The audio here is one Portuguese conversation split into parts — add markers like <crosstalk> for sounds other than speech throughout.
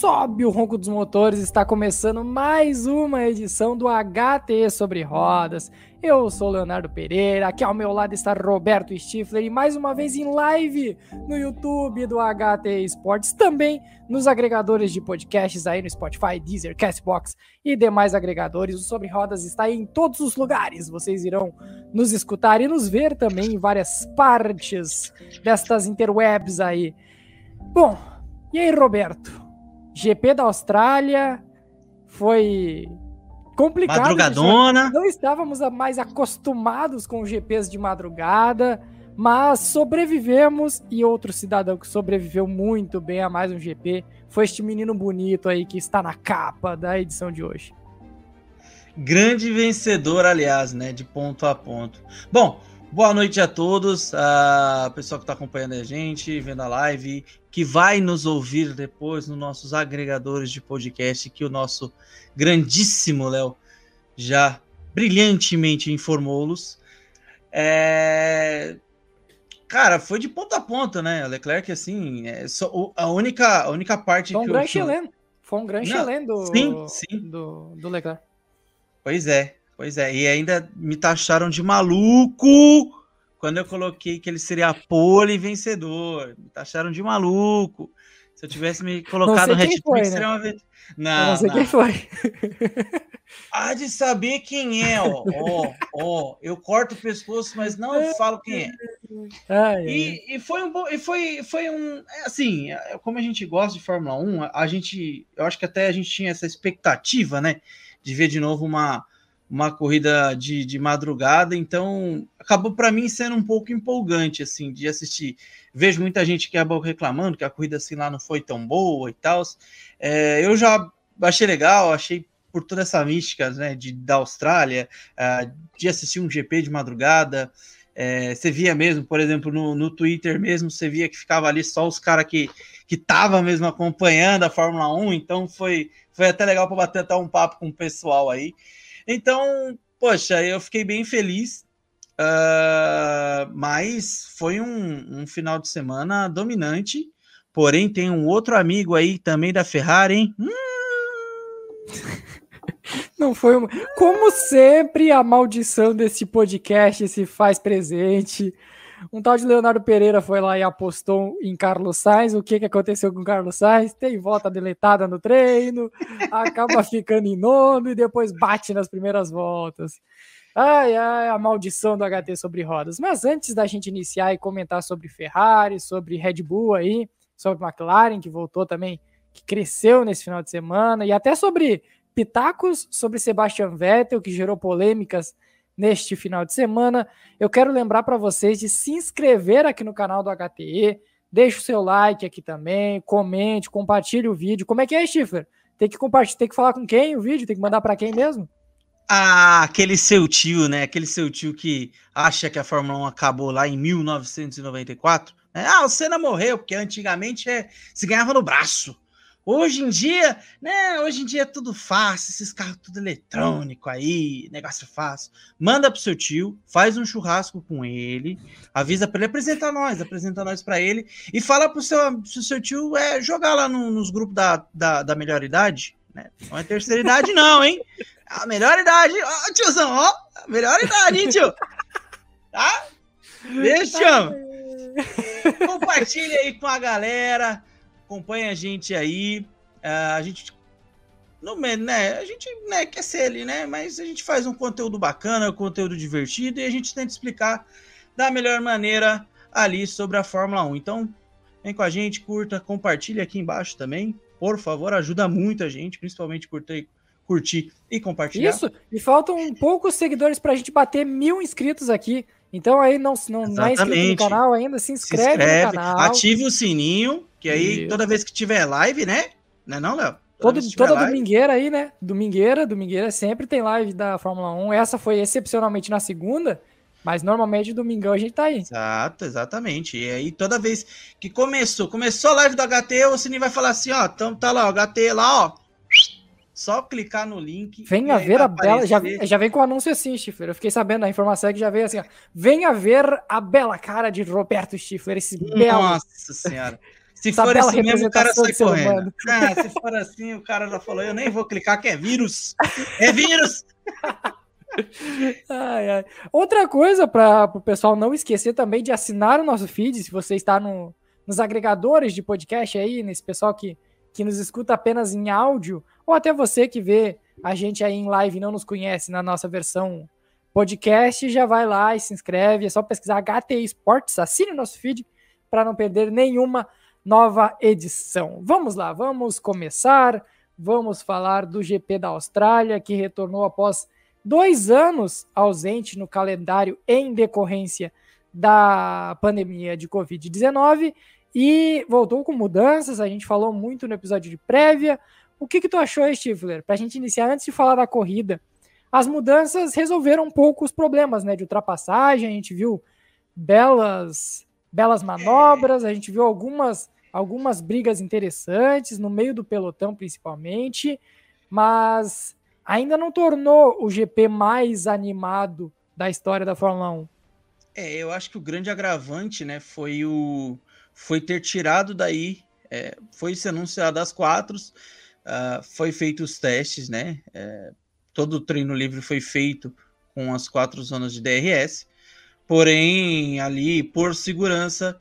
Sobe o ronco dos motores, está começando mais uma edição do HT sobre rodas. Eu sou Leonardo Pereira, aqui ao meu lado está Roberto Stifler e mais uma vez em live no YouTube do HT Esportes, também nos agregadores de podcasts aí no Spotify, Deezer, Castbox e demais agregadores. O Sobre Rodas está em todos os lugares. Vocês irão nos escutar e nos ver também em várias partes destas interwebs aí. Bom, e aí, Roberto? GP da Austrália foi complicado. Madrugadona. Não estávamos mais acostumados com GPs de madrugada, mas sobrevivemos e outro cidadão que sobreviveu muito bem a mais um GP foi este menino bonito aí que está na capa da edição de hoje. Grande vencedor, aliás, né, de ponto a ponto. Bom, Boa noite a todos, a pessoal que está acompanhando a gente, vendo a live, que vai nos ouvir depois nos nossos agregadores de podcast, que o nosso grandíssimo Léo já brilhantemente informou-los. É... Cara, foi de ponta a ponta, né? Leclerc, assim, é só, a, única, a única parte foi um que grande chileno. Foi um grande chileno do, sim, sim. Do, do Leclerc. Pois é, Pois é, e ainda me taxaram de maluco quando eu coloquei que ele seria pole vencedor. Me taxaram de maluco. Se eu tivesse me colocado no Red foi, né? seria uma vez. Não, não sei não. quem foi. <laughs> Há de saber quem é, ó. ó, ó. Eu corto o pescoço, mas não falo quem é. Ai, e, e, foi um bom. E foi, foi um. É assim, é, como a gente gosta de Fórmula 1, a gente. Eu acho que até a gente tinha essa expectativa, né? De ver de novo uma uma corrida de, de madrugada, então acabou para mim sendo um pouco empolgante assim de assistir. Vejo muita gente que acabou reclamando que a corrida assim lá não foi tão boa e tal. É, eu já achei legal, achei por toda essa mística né, de, da Austrália, uh, de assistir um GP de madrugada. É, você via mesmo, por exemplo, no, no Twitter mesmo, você via que ficava ali só os caras que que tava mesmo acompanhando a Fórmula 1, então foi, foi até legal para bater até um papo com o pessoal aí. Então, poxa, eu fiquei bem feliz. Uh, mas foi um, um, final de semana dominante. Porém, tem um outro amigo aí também da Ferrari, hein? Hum... <laughs> Não foi uma... Como sempre, a maldição desse podcast se faz presente. Um tal de Leonardo Pereira foi lá e apostou em Carlos Sainz. O que, que aconteceu com Carlos Sainz? Tem volta deletada no treino, <laughs> acaba ficando em nono e depois bate nas primeiras voltas. Ai, ai, a maldição do HT sobre rodas. Mas antes da gente iniciar e comentar sobre Ferrari, sobre Red Bull aí, sobre McLaren, que voltou também, que cresceu nesse final de semana, e até sobre pitacos sobre Sebastian Vettel, que gerou polêmicas neste final de semana. Eu quero lembrar para vocês de se inscrever aqui no canal do HTE, deixe o seu like aqui também, comente, compartilhe o vídeo. Como é que é, Stifler? Tem que compartilhar, tem que falar com quem o vídeo? Tem que mandar para quem mesmo? Ah, aquele seu tio, né? Aquele seu tio que acha que a Fórmula 1 acabou lá em 1994. Né? Ah, o Senna morreu, porque antigamente é, se ganhava no braço. Hoje em dia, né? Hoje em dia é tudo fácil, esses carros tudo eletrônico aí, negócio fácil. Manda pro seu tio, faz um churrasco com ele, avisa para ele apresentar nós, apresenta nós para ele e fala pro seu, pro seu tio é, jogar lá no, nos grupos da, da, da melhor idade, né? Não é terceira idade, não, hein? A melhor idade, ó, tiozão, ó, melhor idade, hein, tio? Tá? Beijo, tio. Compartilha aí com a galera acompanha a gente aí. Uh, a gente não, né, a gente né, quer ser ali, né? Mas a gente faz um conteúdo bacana, um conteúdo divertido e a gente tenta explicar da melhor maneira ali sobre a Fórmula 1. Então, vem com a gente, curta, compartilha aqui embaixo também. Por favor, ajuda muito a gente, principalmente curtir, curtir e compartilhar. Isso, e faltam poucos seguidores para a gente bater mil inscritos aqui. Então aí não, não, não é inscrito no canal ainda, se inscreve, se inscreve no canal. Ative o sininho, que aí toda vez que tiver live, né? Não é não, Léo? Todo, toda live. domingueira aí, né? Domingueira, domingueira sempre tem live da Fórmula 1. Essa foi excepcionalmente na segunda, mas normalmente domingão a gente tá aí. Exato, exatamente. E aí toda vez que começou, começou a live do HT, o Sininho vai falar assim, ó, então tá lá, o HT lá, ó, só clicar no link. Venha ver a bela. Já, já vem com o anúncio assim, Stifler. Eu fiquei sabendo, a informação é que já veio assim: ó, venha ver a bela cara de Roberto Stifler, esse belo. Nossa senhora. Se for assim mesmo, o cara sai correndo. Ah, se for assim, o cara já falou, eu nem vou clicar que é vírus. É vírus! <laughs> ai, ai. Outra coisa para o pessoal não esquecer também de assinar o nosso feed, se você está no, nos agregadores de podcast aí, nesse pessoal que, que nos escuta apenas em áudio, ou até você que vê a gente aí em live e não nos conhece na nossa versão podcast, já vai lá e se inscreve. É só pesquisar HT Esportes, assine o nosso feed para não perder nenhuma nova edição. Vamos lá, vamos começar. Vamos falar do GP da Austrália, que retornou após dois anos ausente no calendário em decorrência da pandemia de Covid-19 e voltou com mudanças. A gente falou muito no episódio de prévia. O que, que tu achou, Stifler? Para a gente iniciar, antes de falar da corrida, as mudanças resolveram um pouco os problemas né, de ultrapassagem. A gente viu belas, belas manobras, a gente viu algumas, algumas brigas interessantes no meio do pelotão, principalmente, mas ainda não tornou o GP mais animado da história da Fórmula 1. É, eu acho que o grande agravante, né, foi o foi ter tirado daí, é, foi se anunciado às quatro, uh, foi feito os testes, né, é, todo o treino livre foi feito com as quatro zonas de DRS, porém ali por segurança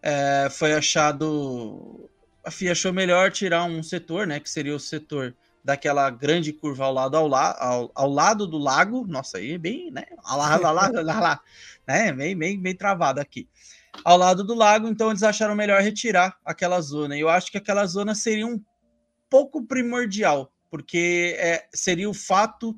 é, foi achado, a FIA achou melhor tirar um setor, né, que seria o setor daquela grande curva ao lado, ao, la, ao, ao lado do lago. Nossa, aí é bem, né? Lá, lá, lá, lá, lá, né? Bem, bem, bem travado aqui. Ao lado do lago, então eles acharam melhor retirar aquela zona. E eu acho que aquela zona seria um pouco primordial, porque é, seria o fato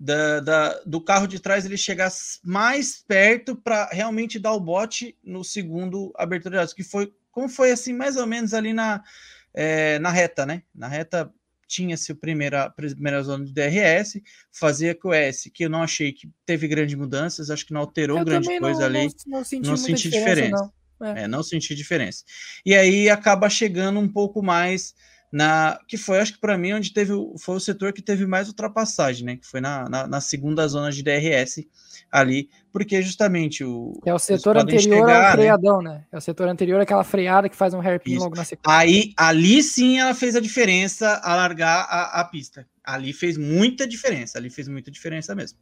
da, da, do carro de trás ele chegar mais perto para realmente dar o bote no segundo abertura de que foi como foi assim mais ou menos ali na, é, na reta, né? Na reta tinha-se a primeira, primeira zona de DRS, fazia com o S, que eu não achei que teve grandes mudanças, acho que não alterou eu grande coisa não, ali. Não, não senti, não senti diferença. diferença. Não. É. É, não senti diferença. E aí acaba chegando um pouco mais na que foi, acho que para mim, onde teve foi o setor que teve mais ultrapassagem, né? Que foi na, na, na segunda zona de DRS ali, porque justamente o. É o setor anterior chegar, ao né? freadão, né? né? É o setor anterior àquela freada que faz um hairpin logo na sequência. Aí, ali sim ela fez a diferença a largar a, a pista. Ali fez muita diferença, ali fez muita diferença mesmo.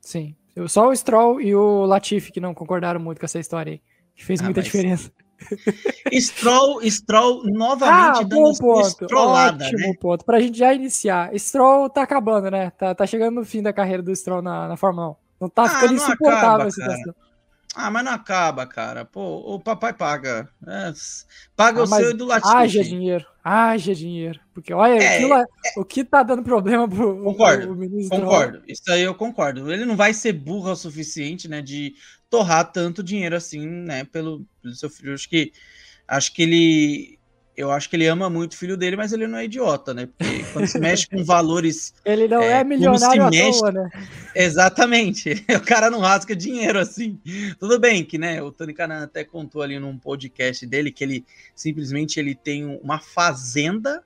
Sim. Só o Stroll e o Latifi que não concordaram muito com essa história aí. Que fez ah, muita mas... diferença. Stroll, Stroll novamente ah, dando ponto. Ótimo né? ponto. Pra gente já iniciar. Stroll tá acabando, né? Tá, tá chegando no fim da carreira do Stroll na, na Fórmula 1. Não tá ah, ficando insuportável acaba, a situação. Ah, mas não acaba, cara. Pô, o papai paga. É, paga ah, o seu e do Latifi. Haja dinheiro. Haja dinheiro. Porque olha, é, aquilo, é, o que tá dando problema pro Concordo, pro ministro concordo. Isso aí eu concordo. Ele não vai ser burro o suficiente, né, de torrar tanto dinheiro assim, né, pelo, pelo seu filho. Acho que, acho que ele eu acho que ele ama muito o filho dele, mas ele não é idiota, né? Porque quando se mexe com valores. <laughs> Ele não é, é milionário mexe... toa, né? Exatamente. <laughs> O cara não rasga dinheiro assim. Tudo bem que, né? O Tony Canan até contou ali num podcast dele que ele simplesmente ele tem uma fazenda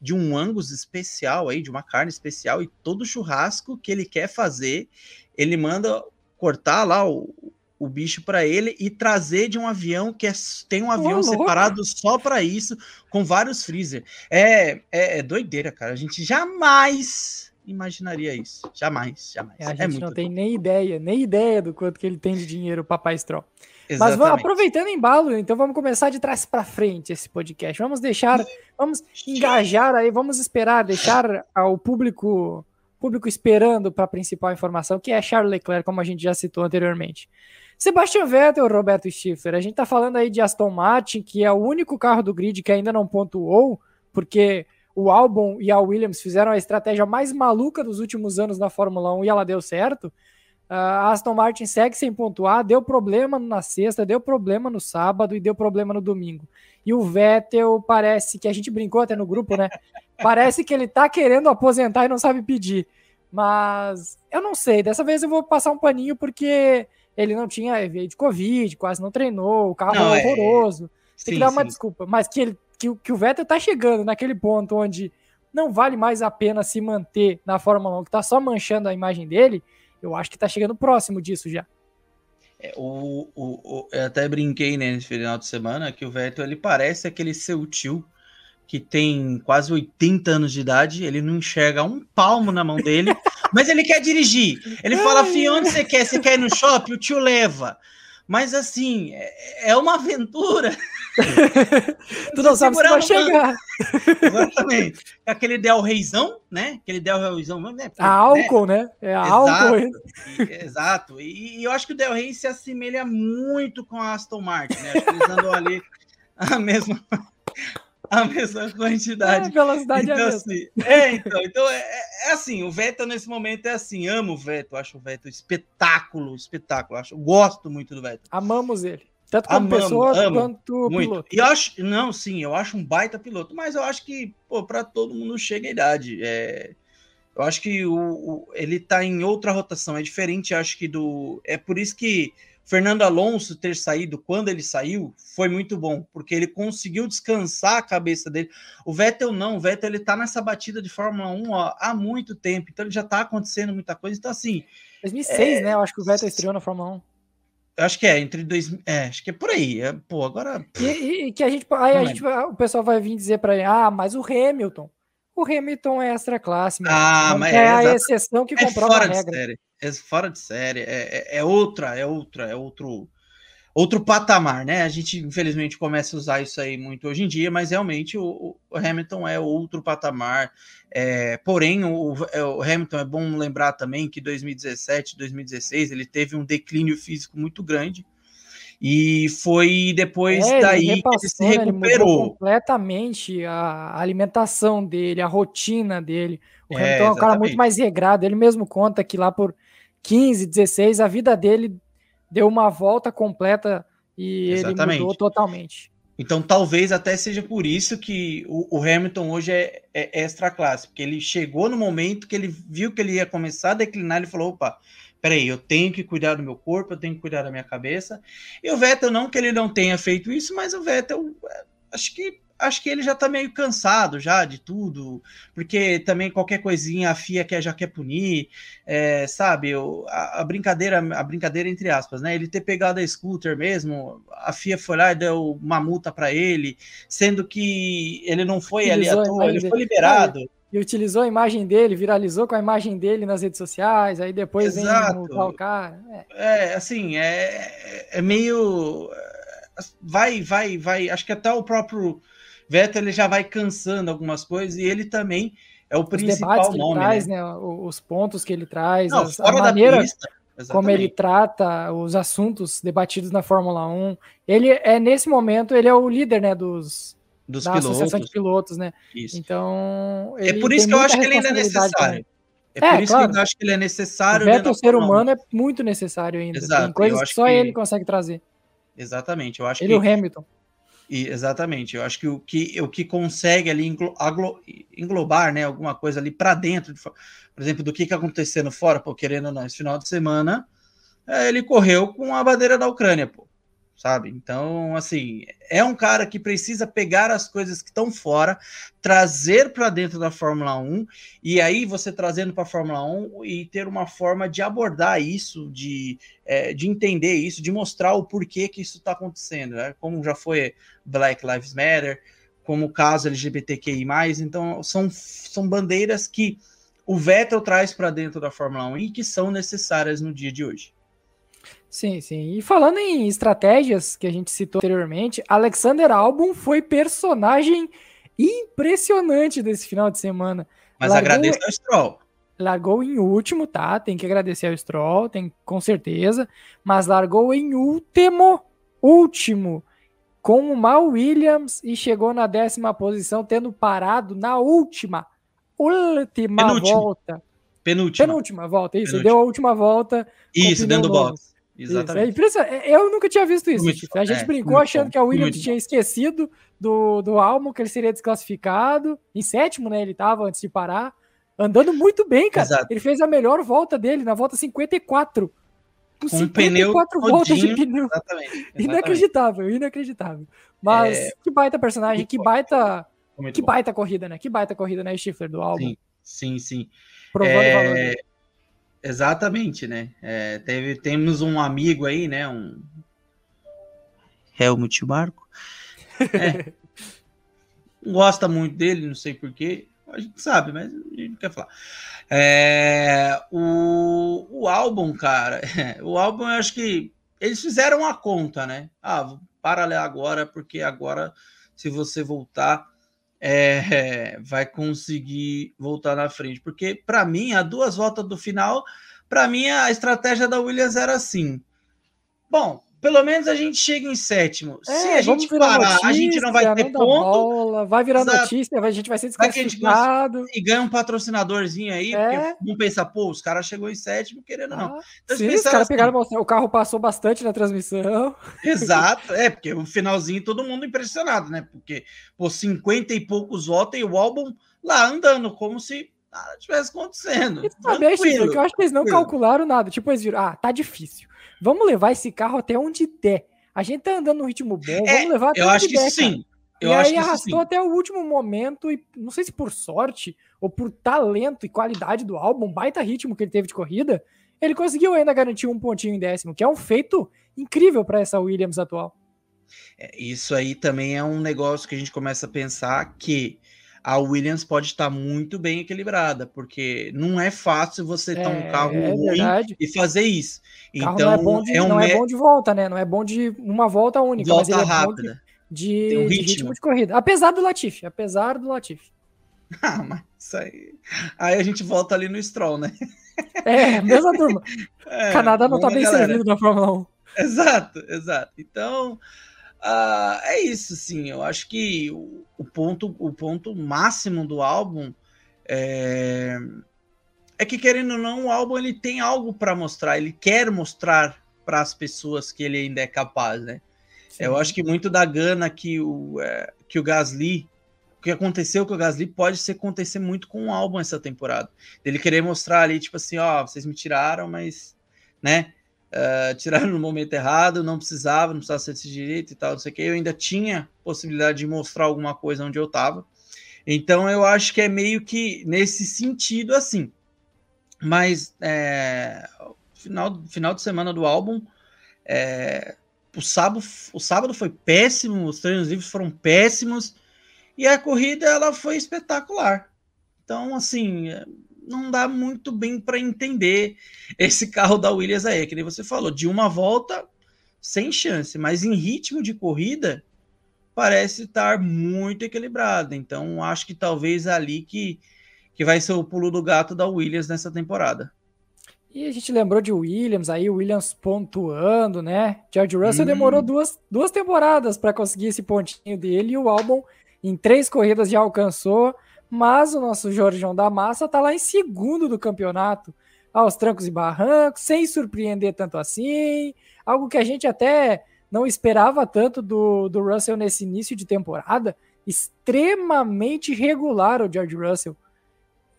de um angus especial aí, de uma carne especial, e todo churrasco que ele quer fazer, ele manda cortar lá o, o bicho para ele e trazer de um avião que é, tem um avião oh, separado só para isso, com vários freezer. É, é, é, doideira, cara. A gente jamais imaginaria isso. Jamais, jamais. É, a é gente não tem nem ideia, nem ideia do quanto que ele tem de dinheiro, o Papai Stroll. Exatamente. Mas vamos, aproveitando embalo, então vamos começar de trás para frente esse podcast. Vamos deixar, vamos engajar aí, vamos esperar, deixar o público público esperando para a principal informação, que é Charles Leclerc, como a gente já citou anteriormente. Sebastian Vettel, Roberto Stifler, a gente está falando aí de Aston Martin, que é o único carro do grid que ainda não pontuou, porque o Albon e a Williams fizeram a estratégia mais maluca dos últimos anos na Fórmula 1 e ela deu certo. A Aston Martin segue sem pontuar, deu problema na sexta, deu problema no sábado e deu problema no domingo. E o Vettel parece que a gente brincou até no grupo, né? Parece que ele tá querendo aposentar e não sabe pedir. Mas eu não sei, dessa vez eu vou passar um paninho porque ele não tinha veio de Covid, quase não treinou, o carro não, é horroroso. É... Tem que dar uma sim. desculpa. Mas que, ele, que, que o Vettel tá chegando naquele ponto onde não vale mais a pena se manter na Fórmula 1, que tá só manchando a imagem dele, eu acho que tá chegando próximo disso já. É, o, o, o, eu até brinquei né, nesse final de semana que o Vettel ele parece aquele seu tio que tem quase 80 anos de idade, ele não enxerga um palmo na mão dele, <laughs> mas ele quer dirigir. Ele fala, filho, onde você quer? Você quer ir no shopping? O tio leva. Mas assim, é, é uma aventura. <laughs> tu não sabe se vai chegar. Exatamente. Aquele Del Reizão, né? Aquele Del Reizão. Né? A álcool, né? É a exato, álcool. E, exato. E, e, eu acho que o Del Rey se assemelha muito com a Aston Martin, né? Acho que eles andam ali a mesma a mesma <laughs> quantidade. É, velocidade então, é, assim, é, então, então é, é, assim, o Vettel nesse momento é assim, amo o Vettel, acho o Vettel espetáculo, espetáculo, acho, gosto muito do Vettel. Amamos ele. Tanto como Amamos, pessoa amo, quanto muito. piloto. E eu acho, não, sim, eu acho um baita piloto, mas eu acho que, pô, para todo mundo chega a idade. É, eu acho que o, o, ele tá em outra rotação, é diferente, acho que do. É por isso que Fernando Alonso ter saído quando ele saiu foi muito bom, porque ele conseguiu descansar a cabeça dele. O Vettel não, o Vettel ele tá nessa batida de Fórmula 1 ó, há muito tempo, então ele já tá acontecendo muita coisa. Então, assim. 2006, é... né? Eu acho que o Vettel estreou na Fórmula 1. Eu acho que é, entre dois. É, acho que é por aí. É, pô, agora. E, e, que a gente. Aí a gente, o pessoal vai vir dizer para ele: ah, mas o Hamilton. O Hamilton é extra classe, Ah, mas é, é a exceção que é comprova fora a regra. É fora de série. É, é, é, outra, é outra, é outro, outro patamar, né? A gente, infelizmente, começa a usar isso aí muito hoje em dia, mas realmente o, o Hamilton é outro patamar. É, porém, o, é, o, Hamilton é bom lembrar também que 2017, 2016 ele teve um declínio físico muito grande. E foi depois é, daí ele que ele se recuperou. Ele completamente a alimentação dele, a rotina dele. O é, Hamilton é um cara muito mais regrado. Ele mesmo conta que lá por 15, 16, a vida dele deu uma volta completa e exatamente. ele mudou totalmente. Então, talvez até seja por isso que o, o Hamilton hoje é, é, extra classe, porque ele chegou no momento que ele viu que ele ia começar a declinar, ele falou: opa, peraí, eu tenho que cuidar do meu corpo, eu tenho que cuidar da minha cabeça. E o Vettel, não que ele não tenha feito isso, mas o Vettel, é, acho que acho que ele já tá meio cansado já de tudo, porque também qualquer coisinha a FIA quer, já quer punir, é, sabe? A, a, brincadeira, a brincadeira entre aspas, né? Ele ter pegado a scooter mesmo, a FIA foi lá e deu uma multa para ele, sendo que ele não foi ali à toa, ele foi liberado. e utilizou a imagem dele, viralizou com a imagem dele nas redes sociais, aí depois Exato. vem multar o cara. É, é assim, é, é meio. Vai, vai, vai. Acho que até o próprio Vettel ele já vai cansando algumas coisas e ele também é o os principal nome. Traz, né? né? Os pontos que ele traz, Não, as, a maneira pista, como ele trata os assuntos debatidos na Fórmula 1. Ele é nesse momento ele é o líder, né, dos dos da pilotos. associação de pilotos, né? Isso. Então é por isso que eu acho que ele ainda é necessário. É, é por isso claro. que eu acho que ele é necessário. O Vettel, ser humano, é muito necessário ainda. Exato. Tem coisas que só que... ele consegue trazer. Exatamente. Eu acho ele que... e o Hamilton. E, exatamente, eu acho que o que, o que consegue ali englo, aglo, englobar né, alguma coisa ali para dentro, de, por exemplo, do que, que acontecendo fora, pô, querendo ou não, esse final de semana, é, ele correu com a bandeira da Ucrânia, pô sabe? Então, assim, é um cara que precisa pegar as coisas que estão fora, trazer para dentro da Fórmula 1, e aí você trazendo para a Fórmula 1 e ter uma forma de abordar isso, de, é, de entender isso, de mostrar o porquê que isso está acontecendo, né? como já foi Black Lives Matter, como o caso LGBTQI+, então são, são bandeiras que o Vettel traz para dentro da Fórmula 1 e que são necessárias no dia de hoje. Sim, sim. E falando em estratégias que a gente citou anteriormente, Alexander Albon foi personagem impressionante desse final de semana. Mas largou, agradeço ao Stroll. Largou em último, tá? Tem que agradecer ao Stroll, tem com certeza. Mas largou em último, último, com o Mal Williams e chegou na décima posição, tendo parado na última, última Penúltimo. volta. Penúltima. Penúltima volta, isso. Penúltima. Deu a última volta. Isso, dentro do box. Exatamente. Isso, é eu nunca tinha visto isso. Muito, a gente é, brincou achando bom, que a Williams tinha esquecido do, do Almo, que ele seria desclassificado. Em sétimo, né? Ele estava antes de parar. Andando muito bem, cara. Exato. Ele fez a melhor volta dele, na volta 54. Com, Com 54 pneu voltas todinho, de pneu. Exatamente, exatamente. <laughs> Inacreditável, inacreditável. Mas é... que baita personagem, que baita. Que bom. baita corrida, né? Que baita corrida, né, Stifler, do álbum. Sim, sim, sim. Provando é... valor. Exatamente, né? É, teve, temos um amigo aí, né? Um Helmut Marco. É, <laughs> gosta muito dele, não sei porquê. A gente sabe, mas a gente não quer falar. É, o, o álbum, cara, <laughs> o álbum eu acho que eles fizeram a conta, né? Ah, para ler agora, porque agora, se você voltar, é, vai conseguir voltar na frente. Porque, para mim, a duas voltas do final, para mim, a estratégia da Williams era assim. Bom, pelo menos a gente chega em sétimo. É, Se a gente parar, notícia, a gente não vai ter ponto. Bola, vai virar Exato. notícia, a gente vai ser desclassificado. E ganha um patrocinadorzinho aí, é. porque não pensa, pô, os caras chegou em sétimo, querendo ah, não. Então, sim, os caras assim, pegaram, o carro passou bastante na transmissão. <laughs> Exato, é, porque o finalzinho todo mundo impressionado, né? Porque, pô, 50 e poucos votos e o álbum lá andando, como se nada tivesse acontecendo. Isso também, eu acho que eles não calcularam nada. Tipo, eles viram, ah, tá difícil. Vamos levar esse carro até onde der. A gente tá andando no ritmo bom, é, vamos levar até eu onde acho que der, sim. Eu e aí arrastou até o último momento, e não sei se por sorte ou por talento e qualidade do álbum, baita ritmo que ele teve de corrida, ele conseguiu ainda garantir um pontinho em décimo, que é um feito incrível para essa Williams atual. É, isso aí também é um negócio que a gente começa a pensar que a Williams pode estar muito bem equilibrada, porque não é fácil você ter um carro é ruim verdade. e fazer isso. Então, não é bom de, é um não é bom de volta, né? Não é bom de uma volta única, volta mas ele é rápida. de, de, um ritmo. de, ritmo. de corrida. Apesar do Latifi, apesar do Latifi. <laughs> Ah, mas isso aí. Aí a gente volta ali no Stroll, né? <laughs> É, mesma turma. <laughs> É, Canadá não tá bem galera. servido na Fórmula 1. Exato, exato. Então, Uh, é isso, sim. Eu acho que o, o, ponto, o ponto máximo do álbum é, é que, querendo ou não, o álbum ele tem algo para mostrar, ele quer mostrar para as pessoas que ele ainda é capaz, né? Sim. Eu acho que muito da gana que o, é, que o Gasly, o que aconteceu com o Gasly pode ser acontecer muito com o álbum essa temporada. Ele querer mostrar ali, tipo assim, ó, vocês me tiraram, mas, né? Uh, tiraram no momento errado, não precisava, não precisava ser desse direito e tal, não sei o que. Eu ainda tinha possibilidade de mostrar alguma coisa onde eu estava. Então eu acho que é meio que nesse sentido assim. Mas é, final, final de semana do álbum, é, o, sábado, o sábado foi péssimo, os treinos livres foram péssimos e a corrida ela foi espetacular. Então, assim, não dá muito bem para entender esse carro da Williams aí, que nem você falou, de uma volta sem chance, mas em ritmo de corrida parece estar muito equilibrado. Então acho que talvez ali que, que vai ser o pulo do gato da Williams nessa temporada. E a gente lembrou de Williams aí, Williams pontuando, né? George Russell hum. demorou duas, duas temporadas para conseguir esse pontinho dele e o álbum em três corridas já alcançou. Mas o nosso Jorgeão da Massa tá lá em segundo do campeonato, aos trancos e barrancos, sem surpreender tanto assim. Algo que a gente até não esperava tanto do, do Russell nesse início de temporada. Extremamente regular o George Russell.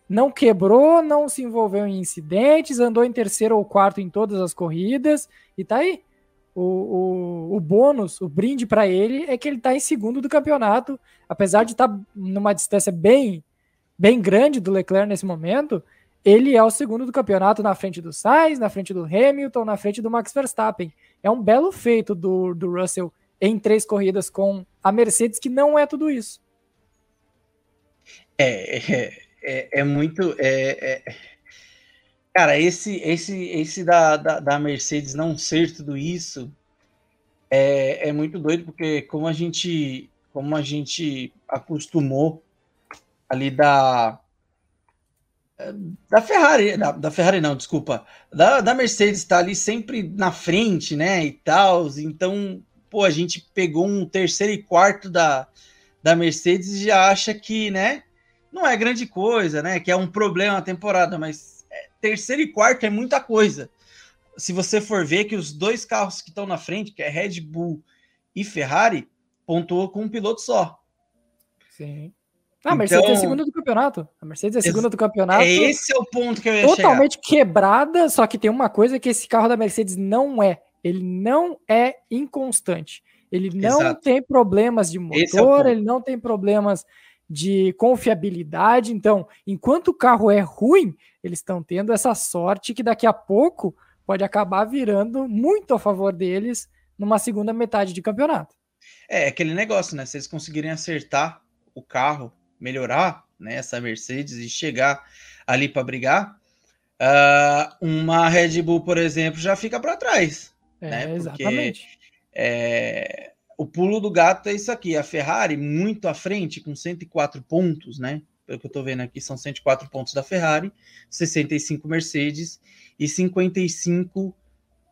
Não quebrou, não se envolveu em incidentes, andou em terceiro ou quarto em todas as corridas e tá aí. O, o, o bônus, o brinde para ele é que ele está em segundo do campeonato, apesar de estar tá numa distância bem bem grande do Leclerc nesse momento, ele é o segundo do campeonato na frente do Sainz, na frente do Hamilton, na frente do Max Verstappen. É um belo feito do, do Russell em três corridas com a Mercedes, que não é tudo isso. É, é, é, é muito. É, é... Cara, esse, esse, esse da, da, da, Mercedes não ser tudo isso é, é muito doido, porque como a gente, como a gente acostumou ali da da Ferrari, da, da, Ferrari não, desculpa, da, da Mercedes está ali sempre na frente, né, e tal, então, pô, a gente pegou um terceiro e quarto da, da Mercedes e já acha que, né, não é grande coisa, né, que é um problema na temporada, mas é, terceiro e quarto é muita coisa. Se você for ver que os dois carros que estão na frente, que é Red Bull e Ferrari, pontuou com um piloto só. Sim. Ah, a Mercedes é então, é segunda do campeonato. A Mercedes é segunda do campeonato. É esse é o ponto que eu ia Totalmente chegar. quebrada, só que tem uma coisa que esse carro da Mercedes não é. Ele não é inconstante. Ele não Exato. tem problemas de é motor, é ele não tem problemas de confiabilidade. Então, enquanto o carro é ruim, eles estão tendo essa sorte que daqui a pouco pode acabar virando muito a favor deles numa segunda metade de campeonato. É aquele negócio, né? Se eles conseguirem acertar o carro, melhorar né, essa Mercedes e chegar ali para brigar, uh, uma Red Bull, por exemplo, já fica para trás. É, né? Porque, exatamente. É, o pulo do gato é isso aqui. A Ferrari muito à frente, com 104 pontos, né? Pelo que eu tô vendo aqui, são 104 pontos da Ferrari, 65 Mercedes e 55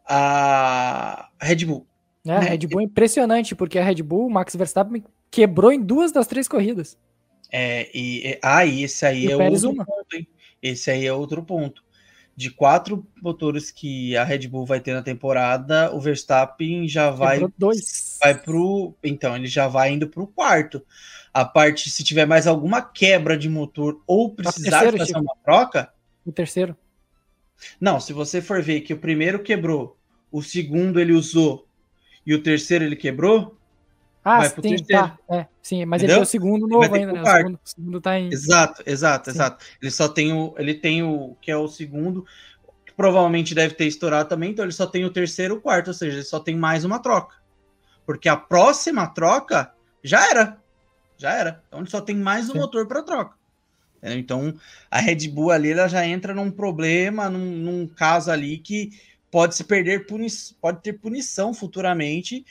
a Red Bull. É, a né? Red Bull é impressionante, porque a Red Bull, o Max Verstappen quebrou em duas das três corridas. É, e, ah, e esse aí e é outro uma. ponto, hein? Esse aí é outro ponto de quatro motores que a Red Bull vai ter na temporada, o Verstappen já vai dois. vai pro, então ele já vai indo para o quarto. A parte se tiver mais alguma quebra de motor ou precisar terceiro, fazer uma troca, o terceiro. Não, se você for ver que o primeiro quebrou, o segundo ele usou e o terceiro ele quebrou, ah, vai sim, terceiro. tá. É, sim, mas Entendeu? ele é o segundo novo ainda, né? O segundo, o segundo tá em. Exato, exato, sim. exato. Ele só tem o. Ele tem o que é o segundo, que provavelmente deve ter estourado também, então ele só tem o terceiro e o quarto, ou seja, ele só tem mais uma troca. Porque a próxima troca já era. Já era. Então ele só tem mais um sim. motor para troca. Então a Red Bull ali ela já entra num problema, num, num caso ali que pode se perder, puni pode ter punição futuramente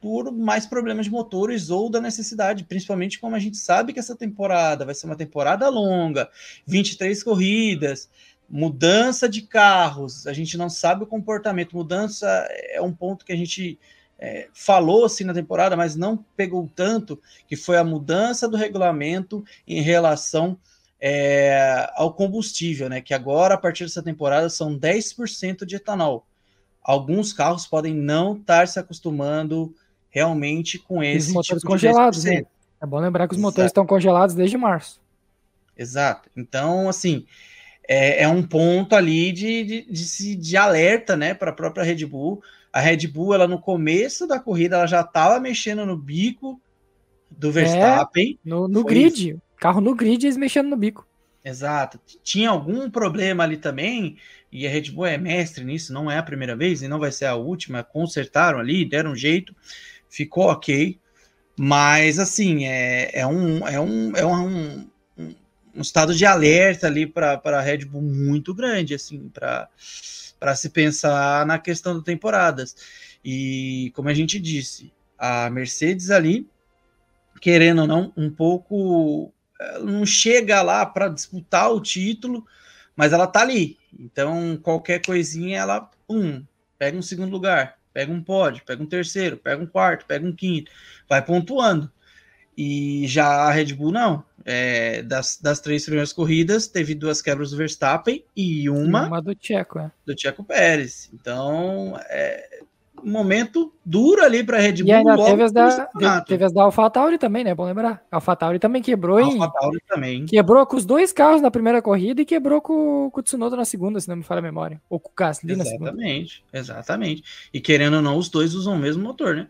por mais problemas de motores ou da necessidade, principalmente como a gente sabe que essa temporada vai ser uma temporada longa, 23 corridas, mudança de carros, a gente não sabe o comportamento, mudança é um ponto que a gente é, falou assim na temporada, mas não pegou tanto, que foi a mudança do regulamento em relação é, ao combustível, né? Que agora, a partir dessa temporada, são 10% de etanol. Alguns carros podem não estar se acostumando realmente com esse os motores tipo congelados, né? É bom lembrar que os Exato. motores estão congelados desde março. Exato. Então, assim, é, é um ponto ali de, de, de, de alerta, né, para a própria Red Bull. A Red Bull, ela no começo da corrida, ela já estava mexendo no bico do Verstappen. É, no, no grid, isso. carro no grid, eles mexendo no bico. Exato. Tinha algum problema ali também, e a Red Bull é mestre nisso, não é a primeira vez e não vai ser a última. Consertaram ali, deram um jeito ficou ok, mas assim, é, é, um, é, um, é um, um estado de alerta ali para a Red Bull muito grande, assim, para se pensar na questão das temporadas. E como a gente disse, a Mercedes ali, querendo ou não, um pouco não chega lá para disputar o título, mas ela tá ali. Então, qualquer coisinha, ela um, pega um segundo lugar pega um pódio, pega um terceiro, pega um quarto, pega um quinto, vai pontuando. E já a Red Bull não. É, das, das três primeiras corridas, teve duas quebras do Verstappen e uma, uma do Tcheco, é. do Tcheco Pérez. Então, é, momento duro ali para Red Bull. E ainda teve as, da, teve as da AlphaTauri também, né? Bom lembrar. A AlphaTauri também quebrou. AlphaTauri também. Quebrou com os dois carros na primeira corrida e quebrou com, com o Tsunoda na segunda, se não me falha a memória. Ou com o Gasly na segunda. Exatamente, exatamente. E querendo ou não, os dois usam o mesmo motor, né?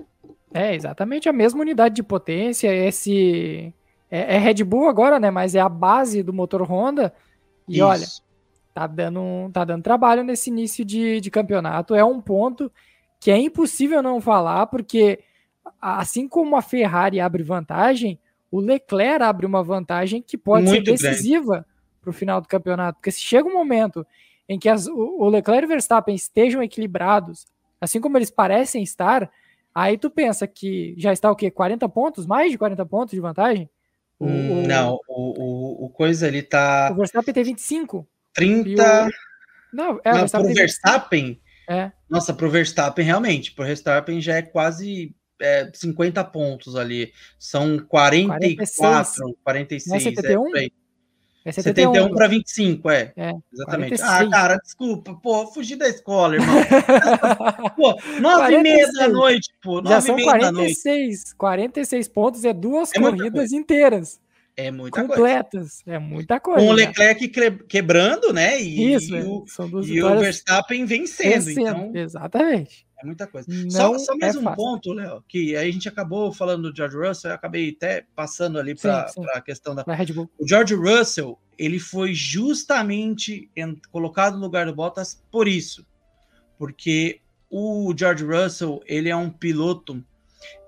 É, exatamente a mesma unidade de potência. Esse. É, é Red Bull agora, né? Mas é a base do motor Honda. E Isso. olha, tá dando, tá dando trabalho nesse início de, de campeonato. É um ponto que é impossível não falar, porque assim como a Ferrari abre vantagem, o Leclerc abre uma vantagem que pode Muito ser decisiva para o final do campeonato. Porque se chega um momento em que as, o Leclerc e o Verstappen estejam equilibrados, assim como eles parecem estar, aí tu pensa que já está o quê? 40 pontos? Mais de 40 pontos de vantagem? O, não, o, o, o coisa ele tá. O Verstappen tem 25. 30. O... Não, é, não, o Verstappen, Verstappen é. Nossa, para o Verstappen, realmente, para o Verstappen já é quase é, 50 pontos ali. São 44, 46. 46 é 71? É, é 71, 71 para 25, é. é Exatamente. 46. Ah, cara, desculpa, pô, fugi da escola, irmão. <laughs> pô, 9 e meia da noite, pô. Já são 46. 46 pontos é duas é corridas inteiras. É muita completas. Coisa. É muita coisa. Com o Leclerc quebrando, né? E, Isso, e, o, e o, Verstappen vencendo. vencendo. Então... Exatamente. É muita coisa. Só, só, mais é um fácil. ponto, Léo, que a gente acabou falando do George Russell, eu acabei até passando ali para a questão da. Red Bull. O George Russell, ele foi justamente colocado no lugar do Bottas por isso. Porque o George Russell, ele é um piloto,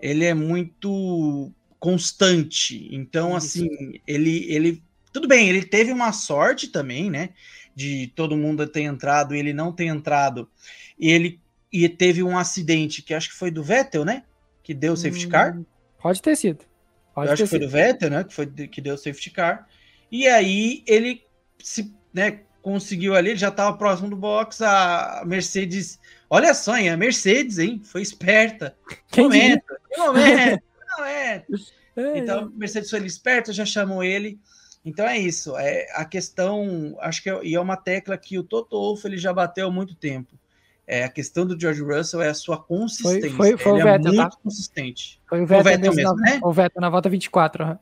ele é muito constante. Então, assim, ele, ele. Tudo bem, ele teve uma sorte também, né? De todo mundo ter entrado e ele não ter entrado. E ele e teve um acidente que acho que foi do Vettel, né? Que deu o safety car. Hum, pode ter sido. Pode Eu acho que foi do Vettel, né? Que foi que deu o safety car. E aí ele se, né, conseguiu ali, ele já estava próximo do box, a Mercedes. Olha só, hein? A Mercedes, hein? Foi esperta. Quem momento, que momento, momento. Então, a Mercedes foi esperta, já chamou ele. Então é isso. É a questão, acho que é, e é uma tecla que o Toto Wolff ele já bateu há muito tempo. É, a questão do George Russell é a sua consistência. Foi, foi, foi ele o Vettel, é muito tá? consistente. Foi o Vettel, foi o Vettel mesmo, na, né? O Vettel na volta 24. Uhum.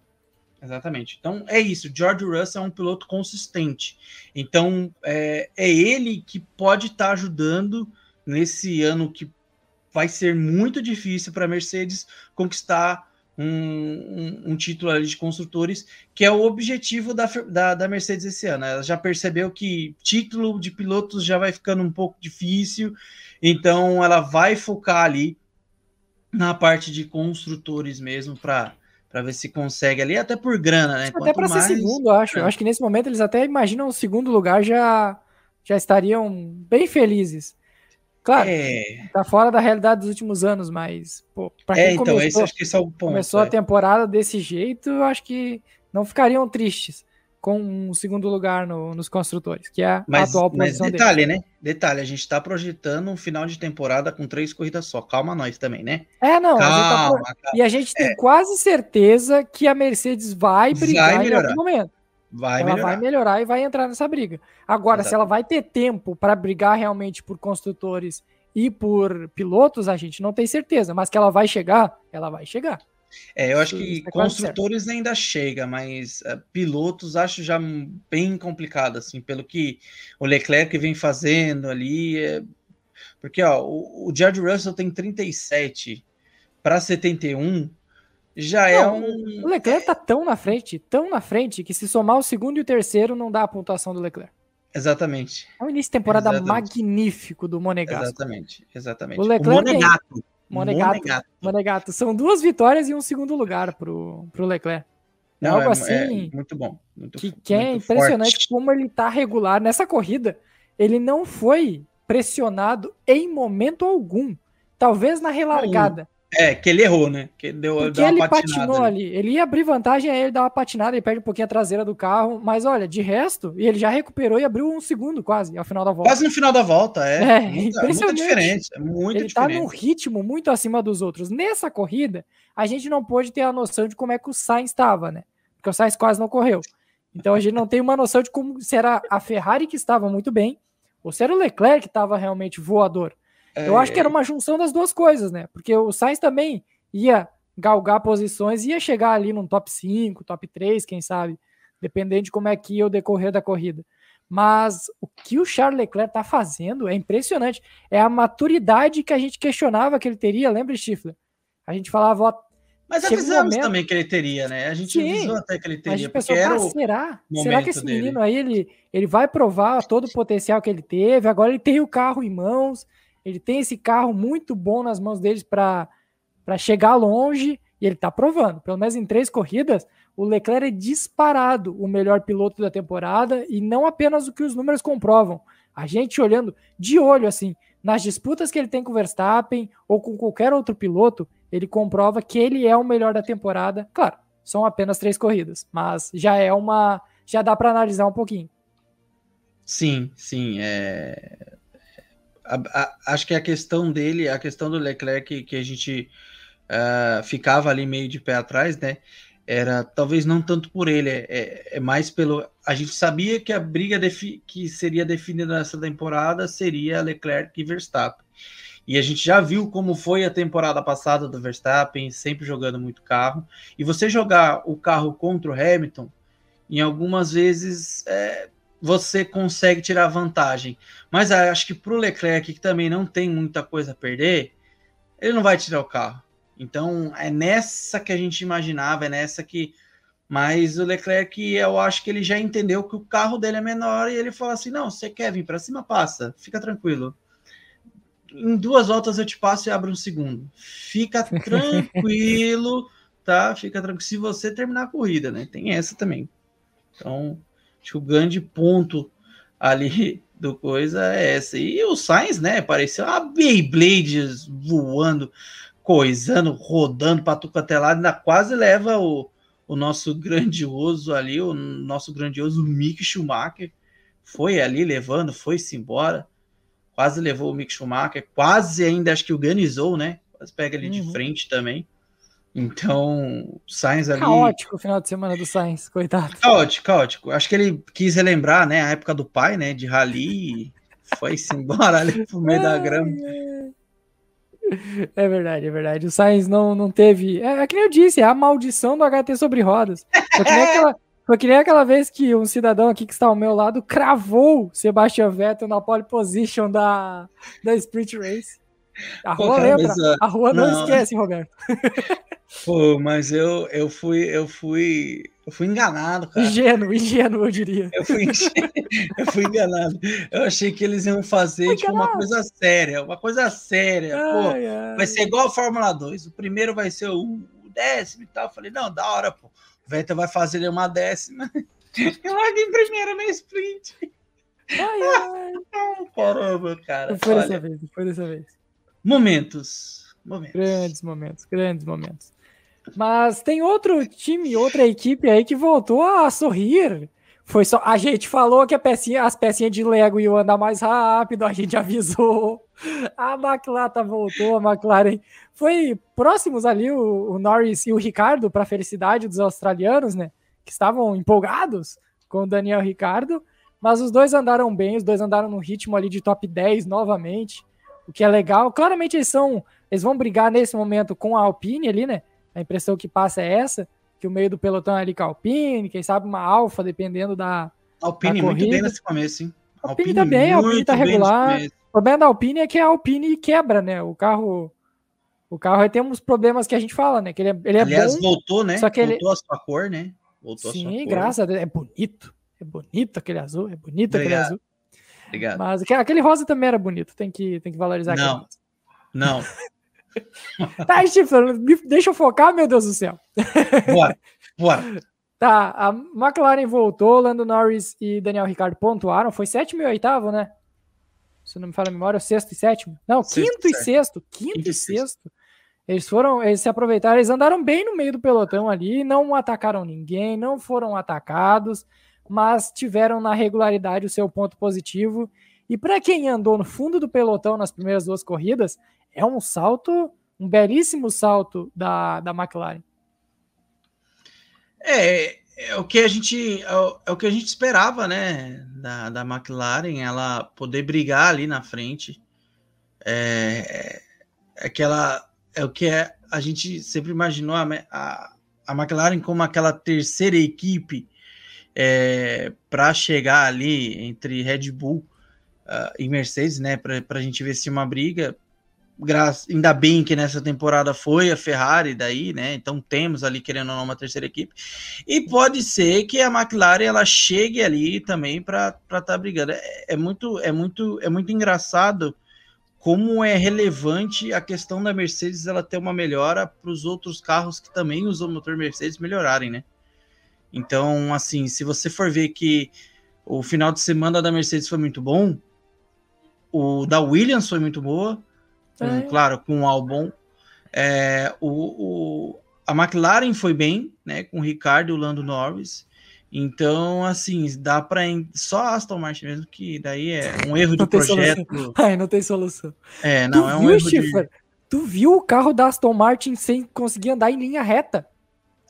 Exatamente. Então é isso. George Russell é um piloto consistente. Então é, é ele que pode estar tá ajudando nesse ano que vai ser muito difícil para a Mercedes conquistar um, um, um, título de construtores, que é o objetivo da, da, da, Mercedes esse ano. Ela já percebeu que título de pilotos já vai ficando um pouco difícil, então ela vai focar ali na parte de construtores mesmo para para ver se consegue ali, até por grana, né? Até para mais... ser segundo, acho. É. Acho que nesse momento eles até imaginam o segundo lugar já já estariam bem felizes. Claro, é... tá fora da realidade dos últimos anos, mas, pô, pra quem é, então, começou, esse, esse é ponto, começou é. a temporada desse jeito, eu acho que não ficariam tristes com um segundo lugar no, nos construtores, que é mas, a atual posição Mas detalhe, deles. né? Detalhe, a gente está projetando um final de temporada com três corridas só. Calma nós também, né? É, não. Calma, a tá pro... E a gente tem é. quase certeza que a Mercedes vai brigar vai em algum momento. Vai ela melhorar. vai melhorar e vai entrar nessa briga. Agora, Exato. se ela vai ter tempo para brigar realmente por construtores e por pilotos, a gente não tem certeza, mas que ela vai chegar, ela vai chegar. É, eu acho que é construtores ainda chega, mas uh, pilotos acho já bem complicado, assim, pelo que o Leclerc vem fazendo ali. É... Porque ó, o, o George Russell tem 37 para 71, já é não, é um. O Leclerc tá tão na frente, tão na frente, que se somar o segundo e o terceiro, não dá a pontuação do Leclerc. Exatamente. É um início de temporada exatamente. magnífico do Monegato. Exatamente, exatamente. O Leclerc o Monegato. Tem... Monegato, Monegato. Monegato. São duas vitórias e um segundo lugar pro, pro Leclerc. É algo é, assim. É muito bom. Muito, que, que é impressionante forte. como ele tá regular. Nessa corrida, ele não foi pressionado em momento algum. Talvez na relargada. É, que ele errou, né? Que deu, Porque deu ele patinou ali. ali. Ele ia abrir vantagem, aí ele dá uma patinada e perde um pouquinho a traseira do carro. Mas olha, de resto, ele já recuperou e abriu um segundo quase ao final da volta. Quase no final da volta, é. É, muita. <laughs> Muita diferença, muito ele diferente. tá num ritmo muito acima dos outros. Nessa corrida, a gente não pôde ter a noção de como é que o Sainz estava, né? Porque o Sainz quase não correu. Então a gente não tem uma noção de como se era a Ferrari que estava muito bem ou se era o Leclerc que estava realmente voador. Eu acho que era uma junção das duas coisas, né? Porque o Sainz também ia galgar posições, ia chegar ali num top 5, top 3, quem sabe, dependendo de como é que ia o decorrer da corrida. Mas o que o Charles Leclerc tá fazendo é impressionante. É a maturidade que a gente questionava que ele teria, lembra, Stifler? A gente falava, ó, mas avisamos um também que ele teria, né? A gente Sim, avisou até que ele teria. A gente pensou, era será? Será que esse dele. menino aí ele, ele vai provar todo o potencial que ele teve? Agora ele tem o carro em mãos, ele tem esse carro muito bom nas mãos deles para chegar longe e ele está provando. Pelo menos em três corridas, o Leclerc é disparado o melhor piloto da temporada e não apenas o que os números comprovam. A gente olhando de olho assim nas disputas que ele tem com o Verstappen ou com qualquer outro piloto, ele comprova que ele é o melhor da temporada. Claro, são apenas três corridas, mas já é uma, já dá para analisar um pouquinho. Sim, sim, é a, a, acho que a questão dele, a questão do Leclerc que a gente uh, ficava ali meio de pé atrás, né? Era talvez não tanto por ele, é, é, é mais pelo. A gente sabia que a briga que seria definida nessa temporada seria Leclerc e Verstappen. E a gente já viu como foi a temporada passada do Verstappen, sempre jogando muito carro. E você jogar o carro contra o Hamilton, em algumas vezes é, você consegue tirar vantagem. Mas acho que para o Leclerc, que também não tem muita coisa a perder, ele não vai tirar o carro. Então é nessa que a gente imaginava, é nessa que. Mas o Leclerc, eu acho que ele já entendeu que o carro dele é menor e ele fala assim: não, você quer vir para cima, passa, fica tranquilo. Em duas voltas eu te passo e abro um segundo. Fica <laughs> tranquilo, tá? Fica tranquilo. Se você terminar a corrida, né? Tem essa também. Então, acho que o grande ponto ali <laughs> do coisa é essa. E o Sainz, né? Pareceu a Beyblade voando coisando, rodando para tu até lá, ainda quase leva o, o nosso grandioso ali, o nosso grandioso Mick Schumacher. Foi ali levando, foi-se embora. Quase levou o Mick Schumacher, quase ainda acho que organizou, né? Quase pega ele uhum. de frente também. Então, Sainz ali. Caótico o final de semana do Sainz, coitado. Caótico, caótico. Acho que ele quis relembrar, né, a época do pai, né, de rally. Foi-se embora ali pro meio da grama. É verdade, é verdade. O Sainz não, não teve. É, é que nem eu disse, é a maldição do HT sobre rodas. Foi que, nem <laughs> aquela, foi que nem aquela vez que um cidadão aqui que está ao meu lado cravou Sebastian Vettel na pole position da, da Sprint Race. A rua Pô, cara, lembra? Mas, a rua não, não esquece, Roberto. <laughs> Pô, mas eu, eu fui, eu fui, eu fui enganado, cara. Ingênuo, ingênuo, eu diria. Eu fui, <laughs> eu fui enganado. Eu achei que eles iam fazer tipo, uma coisa séria, uma coisa séria. Ai, pô, ai. vai ser igual a Fórmula 2. O primeiro vai ser o, décimo e tal. Eu falei, não, da hora, pô. O Vettel vai fazer uma décima. <laughs> Eu larguei em primeiro na sprint. Ai, <laughs> ai. Caramba, cara. Foi dessa vez, foi dessa vez. Momentos. Momentos. Grandes momentos, grandes momentos. Mas tem outro time, outra equipe aí que voltou a sorrir. Foi só a gente falou que pecinha, as pecinhas de Lego iam andar mais rápido, a gente <laughs> avisou. A McLaren voltou, a McLaren foi próximos ali o, o Norris e o Ricardo para a felicidade dos australianos, né? Que estavam empolgados com o Daniel Ricardo, mas os dois andaram bem, os dois andaram no ritmo ali de top 10 novamente, o que é legal. Claramente eles são, eles vão brigar nesse momento com a Alpine ali, né? A impressão que passa é essa, que o meio do pelotão é ali com a Alpine, quem sabe uma Alfa, dependendo da. Alpine da muito bem nesse começo, hein? A Alpine, Alpine tá bem, Alpine tá regular. O problema da Alpine é que a Alpine quebra, né? O carro. O carro aí tem uns problemas que a gente fala, né? Que ele é, ele é Aliás, bom, voltou, né? Só que voltou ele... a sua cor, né? Voltou Sim, a sua cor. graças a Deus. É bonito. É bonito aquele azul. É bonito Obrigado. aquele azul. Obrigado. Mas aquele rosa também era bonito. Tem que, tem que valorizar Não. Não. <laughs> <laughs> tá, Stifler, deixa eu focar, meu Deus do céu. Bora, bora. <laughs> Tá, a McLaren voltou, Lando Norris e Daniel Ricciardo pontuaram, foi sétimo e oitavo, né? Se não me fala a memória, sexto e sétimo. Não, sexto, quinto e sexto. Quinto, quinto e sexto. Eles foram, eles se aproveitaram, eles andaram bem no meio do pelotão ali, não atacaram ninguém, não foram atacados, mas tiveram na regularidade o seu ponto positivo. E para quem andou no fundo do pelotão nas primeiras duas corridas, é um salto, um belíssimo salto da, da McLaren. É, é o que a gente é o, é o, que a gente esperava, né, da, da McLaren, ela poder brigar ali na frente. É, é aquela é o que é, a gente sempre imaginou a, a, a McLaren como aquela terceira equipe é, para chegar ali entre Red Bull uh, e Mercedes, né, para a gente ver se uma briga graças, ainda bem que nessa temporada foi a Ferrari daí, né? Então temos ali querendo ou não uma terceira equipe. E pode ser que a McLaren ela chegue ali também para estar tá brigando. É, é, muito é muito é muito engraçado como é relevante a questão da Mercedes ela ter uma melhora para os outros carros que também usam o motor Mercedes melhorarem, né? Então, assim, se você for ver que o final de semana da Mercedes foi muito bom, o da Williams foi muito boa, com, é. claro, com o Albon. É, o, o, a McLaren foi bem, né, com o Ricardo e o Lando Norris. Então, assim, dá para só Aston Martin mesmo que daí é um erro de projeto. Solução. <laughs> Ai, não tem solução. É, não tu é um viu, erro de... Tu viu o carro da Aston Martin sem conseguir andar em linha reta?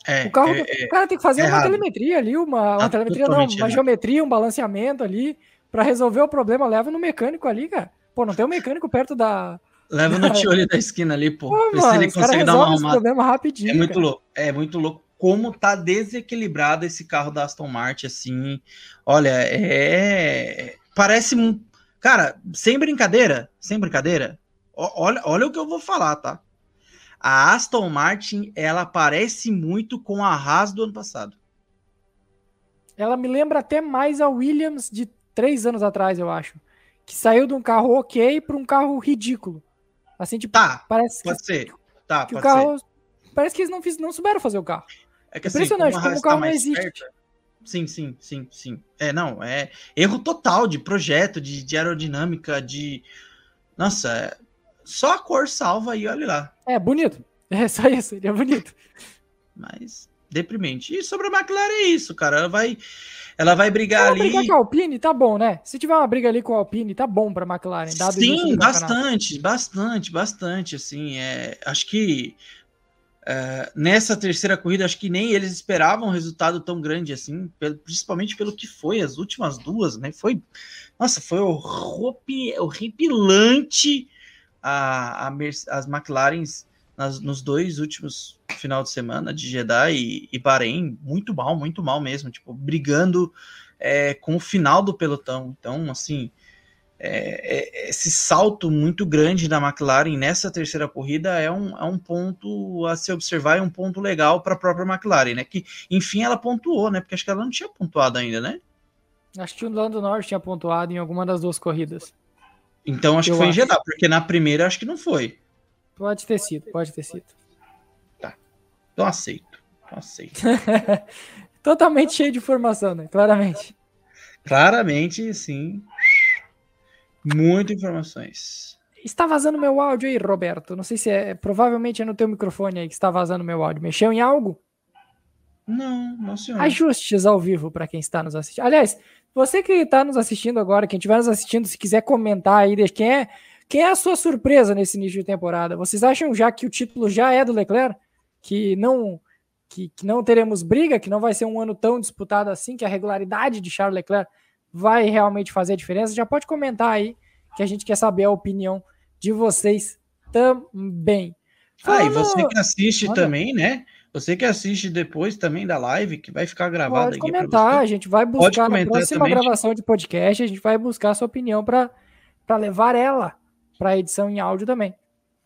É, o carro, é, é, o cara tem que fazer uma errado. telemetria ali, uma, uma tá telemetria não, uma errado. geometria, um balanceamento ali para resolver o problema. Leva no mecânico ali, cara. Pô, não tem um mecânico perto da, Leva no tiolho da esquina ali, pô. pô mano, se ele consegue dar uma arrumada. rapidinho. É muito cara. louco. É muito louco. como tá desequilibrado esse carro da Aston Martin, assim. Olha, é. Parece um. Cara, sem brincadeira, sem brincadeira, olha, olha o que eu vou falar, tá? A Aston Martin, ela parece muito com a Haas do ano passado. Ela me lembra até mais a Williams de três anos atrás, eu acho. Que saiu de um carro ok para um carro ridículo. Assim, tipo, tá, parece pode que, ser. Tá, que o carro. Ser. Parece que eles não, fiz, não souberam fazer o carro. É que, assim, Impressionante como, como o carro tá não existe. Perto, sim, sim, sim, sim. É, não, é erro total de projeto, de, de aerodinâmica, de. Nossa, é... só a cor salva aí, olha lá. É, bonito. É <laughs> só isso, ele é bonito. Mas deprimente. E sobre a McLaren é isso, cara. Ela vai, ela vai brigar ela ali. Brigar com a Alpine, tá bom, né? Se tiver uma briga ali com a Alpine, tá bom para a McLaren. Sim, bastante, bastante, bastante. Assim, é, acho que é, nessa terceira corrida, acho que nem eles esperavam um resultado tão grande assim, principalmente pelo que foi as últimas duas, né? Foi, nossa, foi horripilante a, a, as McLarens nas, nos dois últimos final de semana de Jeddah e, e Bahrein, muito mal, muito mal mesmo, tipo, brigando é, com o final do pelotão. Então, assim, é, é, esse salto muito grande da McLaren nessa terceira corrida é um, é um ponto a se observar, é um ponto legal para a própria McLaren, né? Que enfim ela pontuou, né? Porque acho que ela não tinha pontuado ainda, né? Acho que o Lando Norris tinha pontuado em alguma das duas corridas. Então acho Eu que foi acho. em Jeddah, porque na primeira acho que não foi. Pode ter sido, pode ter sido. Tá. Então aceito. Então aceito. <laughs> Totalmente cheio de informação, né? Claramente. Claramente, sim. Muitas informações. Está vazando meu áudio aí, Roberto. Não sei se é. Provavelmente é no teu microfone aí que está vazando meu áudio. Mexeu em algo? Não, não senhor. Ajustes ao vivo para quem está nos assistindo. Aliás, você que está nos assistindo agora, quem estiver nos assistindo, se quiser comentar aí, quem é, quem é a sua surpresa nesse início de temporada? Vocês acham já que o título já é do Leclerc? Que não que, que não teremos briga, que não vai ser um ano tão disputado assim, que a regularidade de Charles Leclerc vai realmente fazer a diferença? Já pode comentar aí, que a gente quer saber a opinião de vocês também. Falando... Ah, e você que assiste Olha. também, né? Você que assiste depois também da live, que vai ficar gravada Pode comentar, a gente vai buscar na próxima também. gravação de podcast, a gente vai buscar a sua opinião para levar ela para edição em áudio também.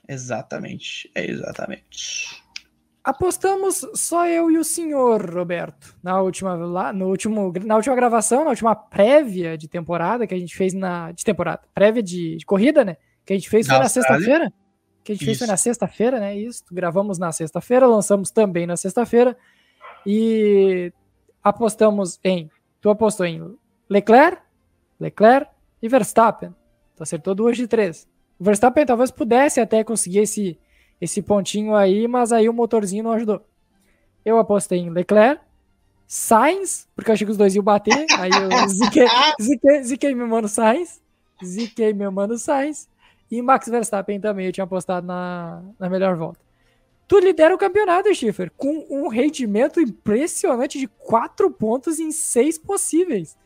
Exatamente, é exatamente. Apostamos só eu e o senhor, Roberto, na última, lá, no último, na última gravação, na última prévia de temporada que a gente fez na. De temporada, prévia de, de corrida, né? Que a gente fez foi na sexta-feira. Que a gente Isso. fez foi na sexta-feira, né? Isso. Gravamos na sexta-feira, lançamos também na sexta-feira. E apostamos em. Tu apostou em Leclerc, Leclerc e Verstappen. Tu acertou duas de três. O Verstappen talvez pudesse até conseguir esse esse pontinho aí, mas aí o motorzinho não ajudou. Eu apostei em Leclerc, Sainz, porque eu achei que os dois iam bater, aí eu <laughs> ziquei, ziquei, ziquei meu mano Sainz, ziquei meu mano Sainz, e Max Verstappen também eu tinha apostado na, na melhor volta. Tu lidera o campeonato, Schiffer, com um rendimento impressionante de quatro pontos em seis possíveis.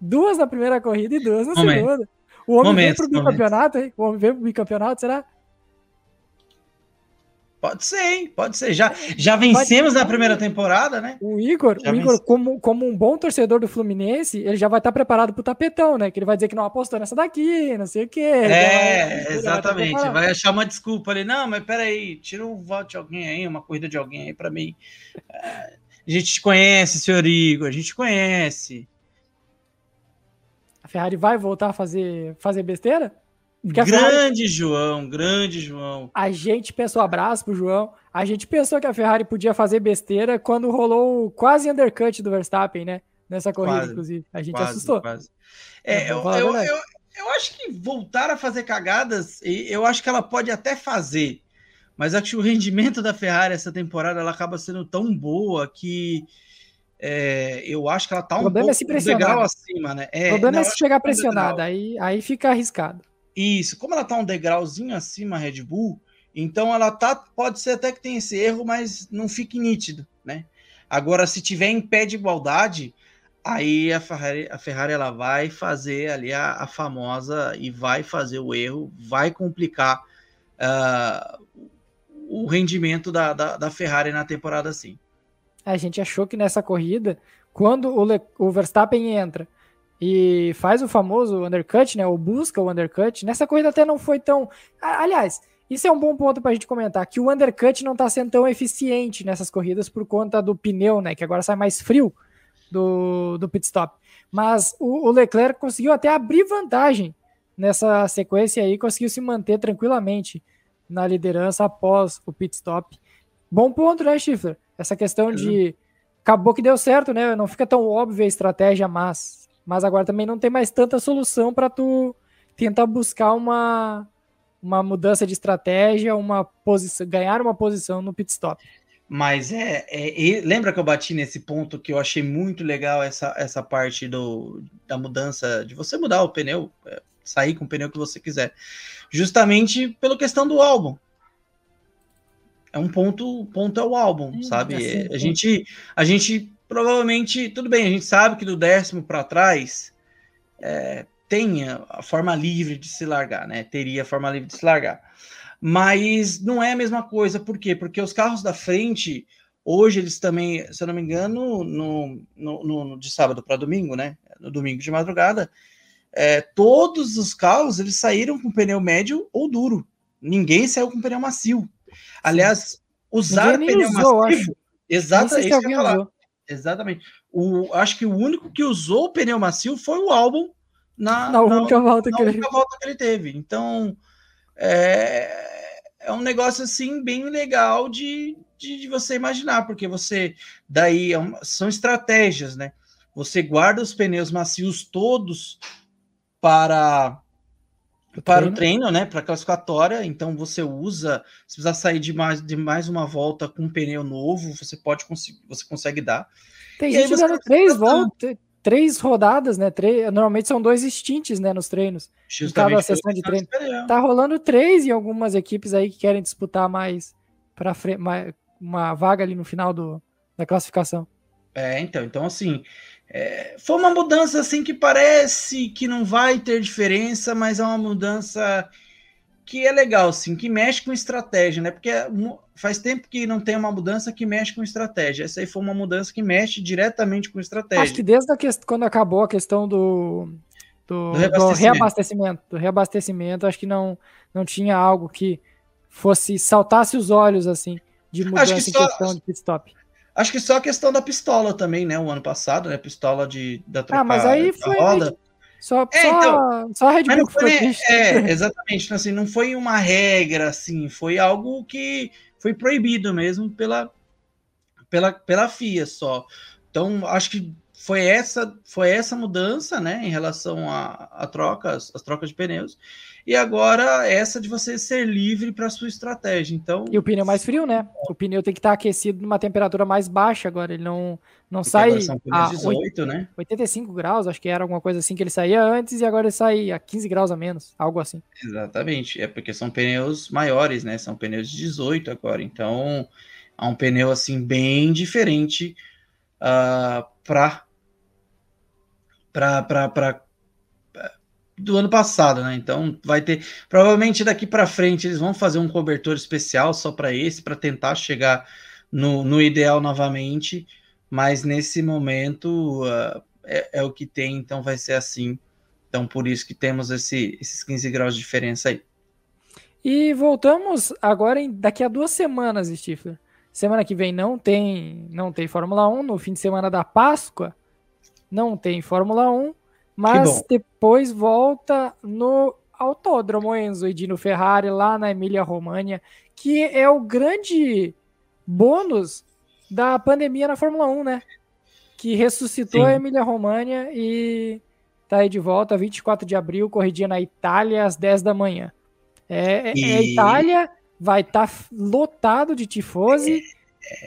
Duas na primeira corrida e duas na momento. segunda. O homem momento, vem pro bicampeonato, hein? O homem vem pro bicampeonato, será? Pode ser, hein? Pode ser. Já, já vencemos na primeira temporada, né? O Igor, o Igor como, como um bom torcedor do Fluminense, ele já vai estar preparado pro tapetão, né? Que ele vai dizer que não apostou nessa daqui, não sei o quê. É, vai, exatamente. Vai, vai, achar uma desculpa ali. Não, mas peraí, tira um voto de alguém aí, uma corrida de alguém aí para mim. É, a gente te conhece, senhor Igor, a gente conhece. Ferrari vai voltar a fazer, fazer besteira? grande Ferrari... João, grande João. A gente pensou, abraço pro João. A gente pensou que a Ferrari podia fazer besteira quando rolou quase undercut do Verstappen, né? Nessa corrida, quase, inclusive. A gente quase, assustou. Quase. É, eu, eu, eu, eu, acho que voltar a fazer cagadas, eu acho que ela pode até fazer. Mas acho que o rendimento da Ferrari essa temporada ela acaba sendo tão boa que é, eu acho que ela tá um pouco é se degrau acima, né? É, o problema não, é se chegar pressionada, aí, aí fica arriscado. Isso, como ela tá um degrauzinho acima Red Bull, então ela tá, pode ser até que tenha esse erro, mas não fique nítido, né? Agora, se tiver em pé de igualdade, aí a Ferrari, a Ferrari ela vai fazer ali a, a famosa e vai fazer o erro, vai complicar uh, o rendimento da, da, da, Ferrari na temporada sim. A gente achou que nessa corrida, quando o, Le, o Verstappen entra e faz o famoso undercut, né? Ou busca o undercut, nessa corrida até não foi tão. Aliás, isso é um bom ponto para a gente comentar, que o undercut não está sendo tão eficiente nessas corridas por conta do pneu, né? Que agora sai mais frio do, do pit stop. Mas o, o Leclerc conseguiu até abrir vantagem nessa sequência aí, conseguiu se manter tranquilamente na liderança após o pit stop. Bom ponto, né, Schiffler? Essa questão uhum. de acabou que deu certo, né? Não fica tão óbvia a estratégia, mas mas agora também não tem mais tanta solução para tu tentar buscar uma uma mudança de estratégia, uma posição, ganhar uma posição no pit stop. Mas é, é, lembra que eu bati nesse ponto que eu achei muito legal essa, essa parte do, da mudança, de você mudar o pneu, é, sair com o pneu que você quiser, justamente pela questão do álbum. É um ponto, ponto é o álbum, hum, sabe? Assim, a gente, a gente provavelmente, tudo bem, a gente sabe que do décimo para trás é, tem a forma livre de se largar, né? Teria a forma livre de se largar mas não é a mesma coisa, por quê? Porque os carros da frente, hoje eles também, se eu não me engano, no, no, no de sábado para domingo, né? No domingo de madrugada, é, todos os carros eles saíram com pneu médio ou duro. Ninguém saiu com pneu macio. Aliás, usar pneu usou, macio. Falar. Exatamente. O, acho que o único que usou o pneu macio foi o álbum na, na, única, na, volta, na que única ele... volta que ele teve. Então, é, é um negócio assim bem legal de, de, de você imaginar, porque você daí é uma, são estratégias, né? Você guarda os pneus macios todos para para o treino, né? Para classificatória, então você usa, se precisar sair de mais, de mais uma volta com um pneu novo, você pode conseguir, você consegue dar. Tem e gente dando três voltas, três rodadas, né? Três, normalmente são dois stints, né? Nos treinos. Justamente cada sessão de treino. Tá rolando três em algumas equipes aí que querem disputar mais para uma vaga ali no final do, da classificação. É, então, então assim, é, foi uma mudança assim que parece que não vai ter diferença, mas é uma mudança que é legal, assim, que mexe com estratégia, né? Porque faz tempo que não tem uma mudança que mexe com estratégia. Essa aí foi uma mudança que mexe diretamente com estratégia. Acho que desde que... quando acabou a questão do, do, do, reabastecimento. do, reabastecimento. do reabastecimento, acho que não, não tinha algo que fosse saltasse os olhos assim de mudança que em questão de pit stop. Acho que só a questão da pistola também, né? O ano passado, né? Pistola de da trocar, Ah, mas aí foi roda. Só, é, só, então, só a Red Bull foi, É, <laughs> exatamente. Então, assim, não foi uma regra, assim, foi algo que foi proibido mesmo pela, pela, pela FIA só. Então, acho que foi essa foi essa mudança, né, em relação a, a trocas, as trocas de pneus. E agora essa de você ser livre para sua estratégia. Então, e o pneu mais frio, né? O pneu tem que estar aquecido numa temperatura mais baixa agora, ele não não sai a 18, né? 85 graus, acho que era alguma coisa assim que ele saía antes e agora ele sai a 15 graus a menos, algo assim. Exatamente. É porque são pneus maiores, né? São pneus de 18 agora. Então, é um pneu assim bem diferente uh, para para do ano passado, né? Então vai ter, provavelmente daqui para frente eles vão fazer um cobertor especial só para esse, para tentar chegar no, no, ideal novamente, mas nesse momento uh, é, é, o que tem, então vai ser assim. Então por isso que temos esse, esses 15 graus de diferença aí. E voltamos agora em, daqui a duas semanas, Stifler. Semana que vem não tem, não tem Fórmula 1, no fim de semana da Páscoa não tem Fórmula 1 mas depois volta no Autódromo Enzo e Dino Ferrari lá na Emília-Romagna, que é o grande bônus da pandemia na Fórmula 1, né? Que ressuscitou Sim. a Emília-Romagna e tá aí de volta, 24 de abril, corridinha na Itália às 10 da manhã. É, é, é e... é Itália, vai estar tá lotado de tifosi. É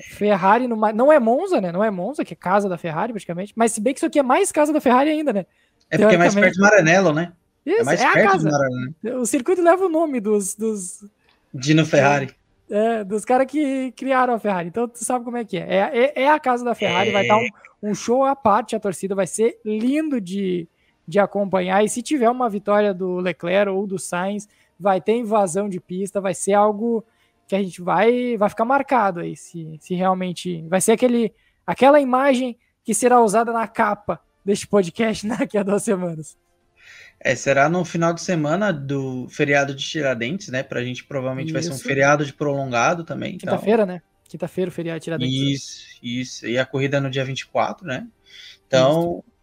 Ferrari no, não é Monza, né? Não é Monza, que é casa da Ferrari praticamente, mas se bem que isso aqui é mais casa da Ferrari ainda, né? É porque é mais perto de Maranello, né? É Isso, é mais é perto a casa. Maranello. O circuito leva o nome dos. dos Dino Ferrari. É, dos caras que criaram a Ferrari. Então tu sabe como é que é. É, é, é a casa da Ferrari, é... vai dar um, um, show à parte, a torcida vai ser lindo de, de acompanhar. E se tiver uma vitória do Leclerc ou do Sainz, vai ter invasão de pista, vai ser algo que a gente vai, vai ficar marcado aí. Se, se realmente. Vai ser aquele Aquela imagem que será usada na capa deste podcast daqui a duas semanas. É, será no final de semana do feriado de Tiradentes, né? Pra gente provavelmente isso. vai ser um feriado de prolongado também. Então. Quinta-feira, então. né? Quinta-feira, o feriado de Tiradentes. Isso, isso. E a corrida no dia 24, né? Então. Isso.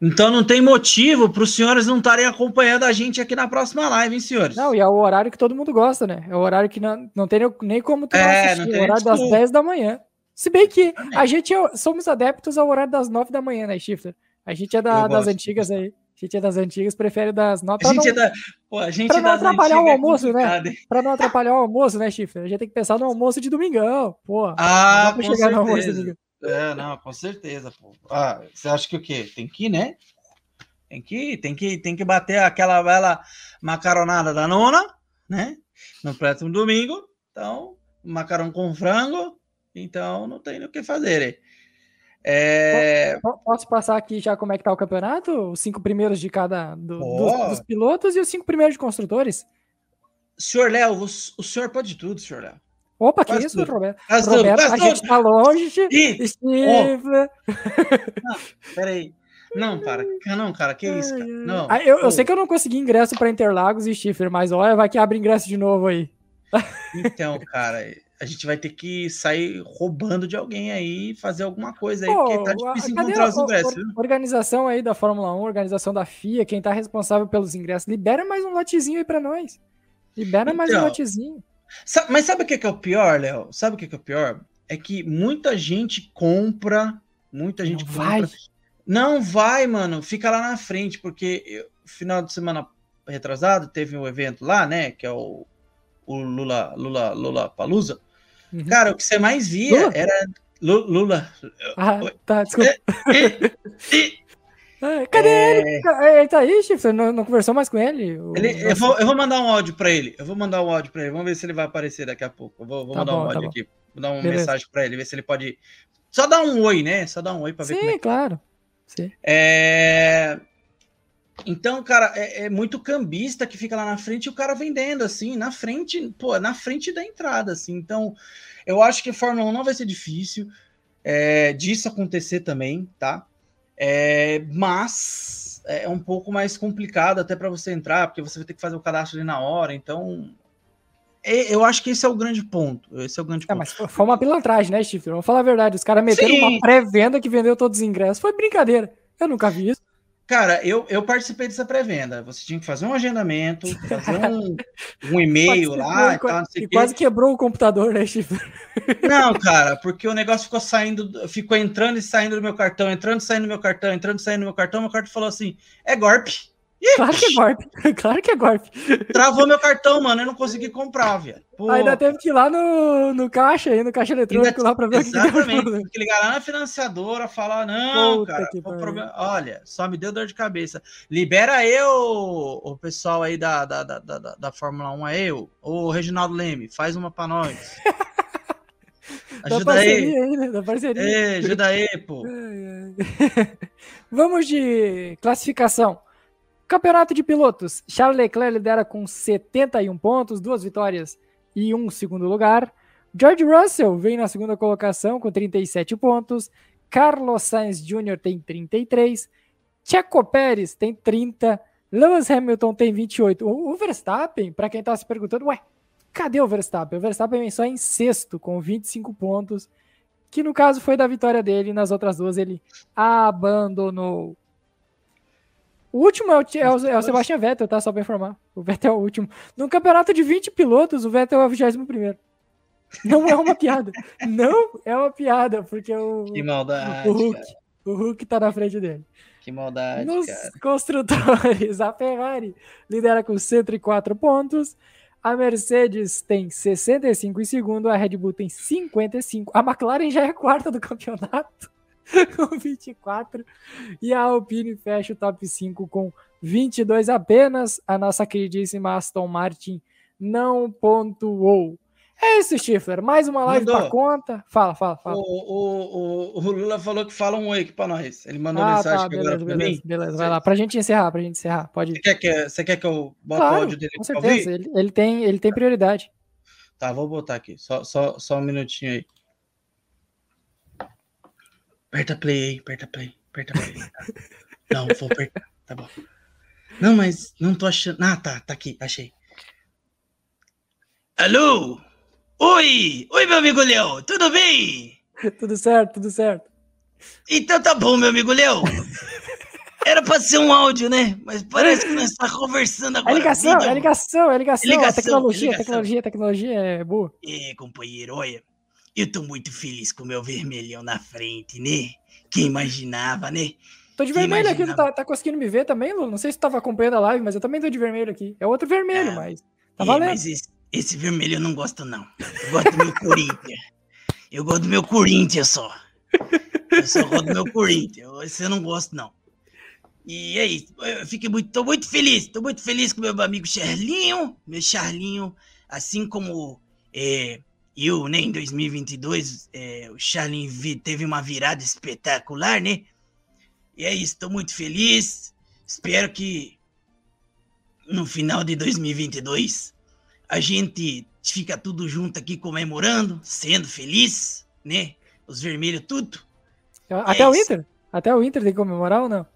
Então não tem motivo para os senhores não estarem acompanhando a gente aqui na próxima live, hein, senhores? Não, e é o horário que todo mundo gosta, né? É o horário que não, não tem nem como tu é, assistir, é o horário das 10 da manhã. Se bem que a gente é, somos adeptos ao horário das 9 da manhã, né, Shifter? A gente é da, das antigas aí. A gente é das antigas, prefere das 9 A gente não, é da. Pô, a gente pra não atrapalhar o é almoço, é né? Pra não atrapalhar o almoço, né, Chifre? A gente tem que pensar no almoço de domingão, pô. Ah, com chegar certeza. no almoço de domingão. É, não, com certeza, pô. Ah, você acha que o quê? Tem que ir, né? Tem que ir, tem que, tem que bater aquela bela macaronada da nona, né? No próximo domingo. Então, macarrão com frango. Então, não tem o que fazer. É... Posso passar aqui já como é que tá o campeonato? Os cinco primeiros de cada do, dos, dos, pilotos e os cinco primeiros de construtores? Senhor Léo, o, o senhor pode tudo, senhor Léo. Opa, que isso, tudo. Roberto? Faz Roberto, tudo. a gente tá longe. <laughs> E... Oh. Não, peraí. Não, para. Não, cara, que isso, cara? Não. Ah, eu, eu, sei que eu não consegui ingresso para Interlagos e Schiffer, mas olha, vai que abre ingresso de novo aí. Então, <laughs> cara, a gente vai ter que sair roubando de alguém aí fazer alguma coisa aí, Pô, porque tá difícil encontrar os ingressos. Viu? Organização aí da Fórmula 1, organização da FIA, quem tá responsável pelos ingressos, libera mais um lotezinho aí para nós. Libera então, mais um então, lotezinho. Mas sabe o que é o pior, Léo? Sabe o que é o pior? É que muita gente compra, muita gente Não compra. Vai. Não vai, mano, fica lá na frente, porque eu, final de semana retrasado teve um evento lá, né, que é o, o Lula Lula Lula Palusa. Uhum. Cara, o que você mais via Lula? era Lula. Ah, tá, desculpa. Ah, cadê é... ele? Ele tá aí, Chief? Você não, não, conversou mais com ele? ele eu, vou, eu vou mandar um áudio para ele. Eu vou mandar um áudio para ele. Vamos ver se ele vai aparecer daqui a pouco. Eu vou, vou tá mandar bom, um tá áudio tá aqui. Vou dar uma Beleza. mensagem para ele, ver se ele pode. Só dar um oi, né? Só dar um oi para ver Sim, como é. Sim, claro. Sim. É... Então, cara, é, é, muito cambista que fica lá na frente e o cara vendendo, assim, na frente, pô, na frente da entrada, assim. Então, eu acho que a Fórmula 1 não vai ser difícil é, disso acontecer também, tá? É, mas é um pouco mais complicado até para você entrar, porque você vai ter que fazer o cadastro ali na hora, então. É, eu acho que esse é o grande ponto. Esse é o grande é, ponto. mas foi uma pilantragem, né, Steve? Vamos falar a verdade. Os caras meteram Sim. uma pré-venda que vendeu todos os ingressos. Foi brincadeira. Eu nunca vi isso. Cara, eu, eu participei dessa pré-venda. Você tinha que fazer um agendamento, fazer um, um e-mail lá e, tal, e quase quebrou o computador, né, Chifre? Não, cara, porque o negócio ficou saindo, ficou entrando e saindo do meu cartão, entrando e saindo do meu cartão, entrando e saindo do meu cartão. Meu cartão falou assim: é golpe. Claro que é golpe. <laughs> Claro que é golpe. Travou meu cartão, mano. Eu não consegui comprar, velho. Ainda teve que ir lá no, no caixa aí, no caixa eletrônico Ainda, lá pra ver Exatamente. o que Tem que ligar lá na financiadora, falar, não, Puta cara, problema... olha, só me deu dor de cabeça. Libera eu, o pessoal aí da, da, da, da, da Fórmula 1 aí, o, o Reginaldo Leme, faz uma pra nós. <laughs> Ajuda aí. aí né? Da parceria. É, ajuda aí, pô. <laughs> Vamos de classificação. Campeonato de pilotos. Charles Leclerc lidera com 71 pontos, duas vitórias e um segundo lugar. George Russell vem na segunda colocação com 37 pontos. Carlos Sainz Jr. tem 33. Checo Pérez tem 30. Lewis Hamilton tem 28. O Verstappen, para quem está se perguntando, ué, cadê o Verstappen? O Verstappen vem só em sexto com 25 pontos, que no caso foi da vitória dele. Nas outras duas ele abandonou. O último é o, é o, é o Sebastian Vettel, tá? Só pra informar. O Vettel é o último. No campeonato de 20 pilotos, o Vettel é o 21. Não é uma piada. <laughs> Não é uma piada, porque o. Que maldade. O Hulk, o Hulk tá na frente dele. Que maldade. Nos cara. construtores, a Ferrari lidera com 104 pontos. A Mercedes tem 65 em segundo, a Red Bull tem 55. A McLaren já é quarta do campeonato. <laughs> com 24. E a Alpine fecha o top 5 com 22 apenas. A nossa queridíssima Aston Martin não pontuou. É isso, Schiffler. Mais uma live para conta. Fala, fala, fala. O, o, o, o, Lula falou que fala um oi aqui para nós. Ele mandou ah, mensagem tá, beleza, agora para mim. Beleza, vai lá. Para a gente encerrar, para a gente encerrar. Pode ir. Você quer que, você quer que eu bote claro, o áudio dele? Com certeza. Ele, ele, tem, ele tem prioridade. Tá, vou botar aqui. Só, só, só um minutinho aí. Aperta play aí, aperta play, aperta play. <laughs> Não, vou apertar, tá bom. Não, mas não tô achando. Ah, tá, tá aqui, achei. Alô? Oi! Oi, meu amigo Léo, tudo bem? <laughs> tudo certo, tudo certo. Então tá bom, meu amigo Léo. Era pra ser um áudio, né? Mas parece que nós estamos conversando agora. É ligação, é ligação, é ligação. ligação tecnologia, ligação. tecnologia, tecnologia é boa. É, companheiro, olha, eu tô muito feliz com o meu vermelhão na frente, né? Quem imaginava, né? Tô de Quem vermelho imaginava? aqui, tá, tá conseguindo me ver também, Lu? Não sei se tu tava acompanhando a live, mas eu também tô de vermelho aqui. É outro vermelho, ah, mas tá é, valendo. Mas esse, esse, vermelho eu não gosto, não. Eu gosto do meu Corinthians. Eu gosto do meu Corinthians só. Eu só gosto do meu Corinthians. Esse eu não gosto, não. E é isso. Eu fiquei muito, tô muito feliz. Tô muito feliz com meu amigo Charlinho. Meu Charlinho, assim como é, eu, né, em 2022, é, o Charlinho teve uma virada espetacular, né? E é isso, tô muito feliz. Espero que no final de 2022 a gente fica tudo junto aqui comemorando, sendo feliz, né? Os vermelhos tudo. Até é o Inter? Até o Inter tem que comemorar ou não?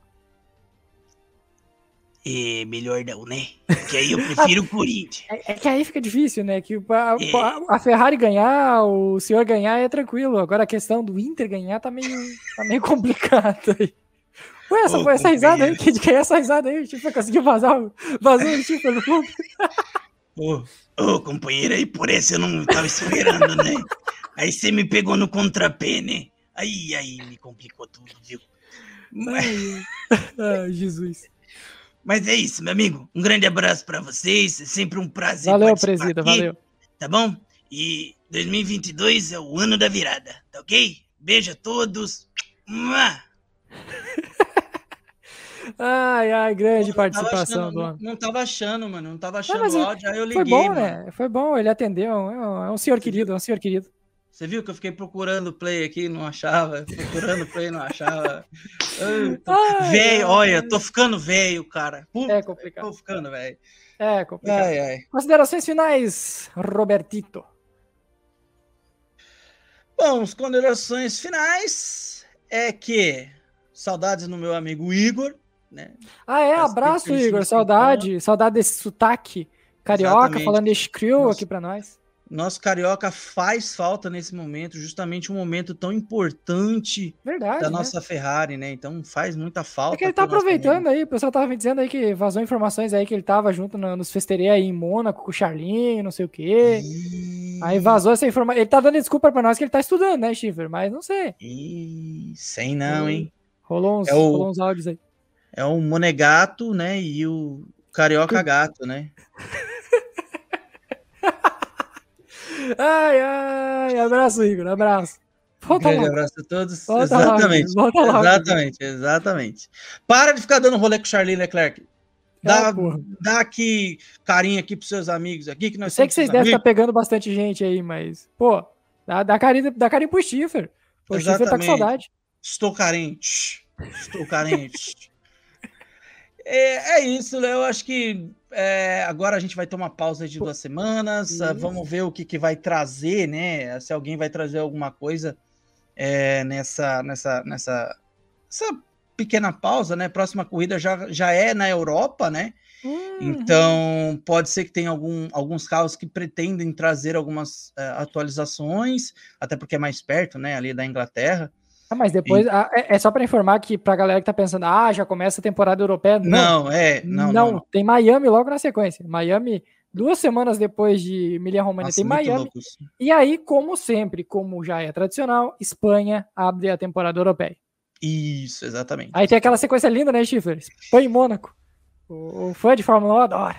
É, melhor não, né? Que aí eu <laughs> prefiro o Corinthians. É, é, que aí fica difícil, né? Que a, é. a, Ferrari ganhar, o senhor ganhar é tranquilo. Agora a questão do Inter ganhar tá meio, tá meio <laughs> complicado aí. Ué, essa, Ô, essa risada aí, que, que é essa risada aí? Tipo, conseguiu vazar, vazou o no. Ô, ô, companheiro, aí por essa eu não tava esperando, né? Aí você me pegou no contrapé, né? Aí, aí me complicou tudo, viu? Mas... Jesus. Mas é isso, meu amigo. Um grande abraço para vocês. É sempre um prazer. Valeu, presida, valeu. Tá bom? E 2022 é o ano da virada, tá ok? Beijo a todos. <laughs> ai, ai, grande participação achando, do homem. Não, não tava achando, mano. Não tava achando o áudio, aí eu liguei. Foi bom, mano. né? Foi bom, ele atendeu. É um, é um senhor querido, é um senhor querido. Você viu que eu fiquei procurando play aqui, não achava, procurando play, não achava. Velho, olha, tô ficando velho, cara. Puta, é complicado. Tô ficando velho. É complicado. Ai, ai. Considerações finais, Robertito. Bom, as considerações finais é que saudades no meu amigo Igor, né? Ah, é, abraço, Igor. Saudade, saudade desse sotaque carioca, Exatamente. falando esse crew aqui para nós nosso carioca faz falta nesse momento, justamente um momento tão importante Verdade, da né? nossa Ferrari, né? Então faz muita falta. É que ele tá aproveitando aí, o pessoal tava me dizendo aí que vazou informações aí que ele tava junto no, nos festeirês aí em Mônaco com o Charlinho, não sei o quê. E... Aí vazou essa informação. Ele tá dando desculpa pra nós que ele tá estudando, né, Schiffer? Mas não sei. E... Sei não, hein? Rolou uns, é o... rolou uns áudios aí. É o Monegato, né? E o Carioca <laughs> Gato, né? Ai, ai, abraço, Igor, abraço. Volta um grande logo. abraço a todos. Volta exatamente. Logo, exatamente, exatamente. Para de ficar dando rolê com o Charlie Leclerc. Dá, é, dá aqui carinho aqui pros seus amigos aqui. Que nós sei que vocês devem estar tá pegando bastante gente aí, mas, pô, dá, dá, carinho, dá carinho pro Schiffer. O Schiffer tá com saudade. Estou carente. Estou carente. É, é isso, Léo. Eu acho que é, agora a gente vai ter uma pausa de duas semanas. Isso. Vamos ver o que, que vai trazer, né? Se alguém vai trazer alguma coisa é, nessa, nessa, nessa essa pequena pausa, né? Próxima corrida já, já é na Europa, né? Uhum. Então pode ser que tenha algum, alguns carros que pretendem trazer algumas é, atualizações, até porque é mais perto, né? Ali da Inglaterra. Ah, mas depois, e... ah, é, é, só para informar que para a galera que tá pensando, ah, já começa a temporada europeia. Não, não é, não, não, não, Tem Miami logo na sequência. Miami, duas semanas depois de Emilia Romagna, tem Miami. E aí, como sempre, como já é tradicional, Espanha abre a temporada europeia. Isso, exatamente. Aí tem aquela sequência linda, né, Schiffer? Espanha e Mônaco. O, o fã de Fórmula 1 adora.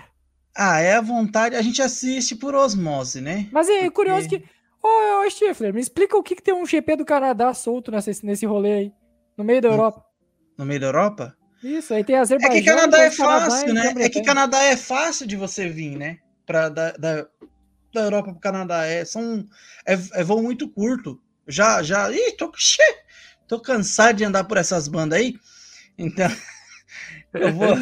Ah, é a vontade, a gente assiste por osmose, né? Mas é Porque... curioso que Ô, ô Stifler, me explica o que, que tem um GP do Canadá solto nesse, nesse rolê aí, no meio da Europa. No meio da Europa? Isso, aí tem Azerbaijão. É que Canadá é fácil, né? É que Canadá é fácil de você vir, né? Pra, da, da, da Europa pro Canadá. É, são, é, é voo muito curto. Já, já. Ih, tô, xê, tô cansado de andar por essas bandas aí. Então, <laughs> eu vou.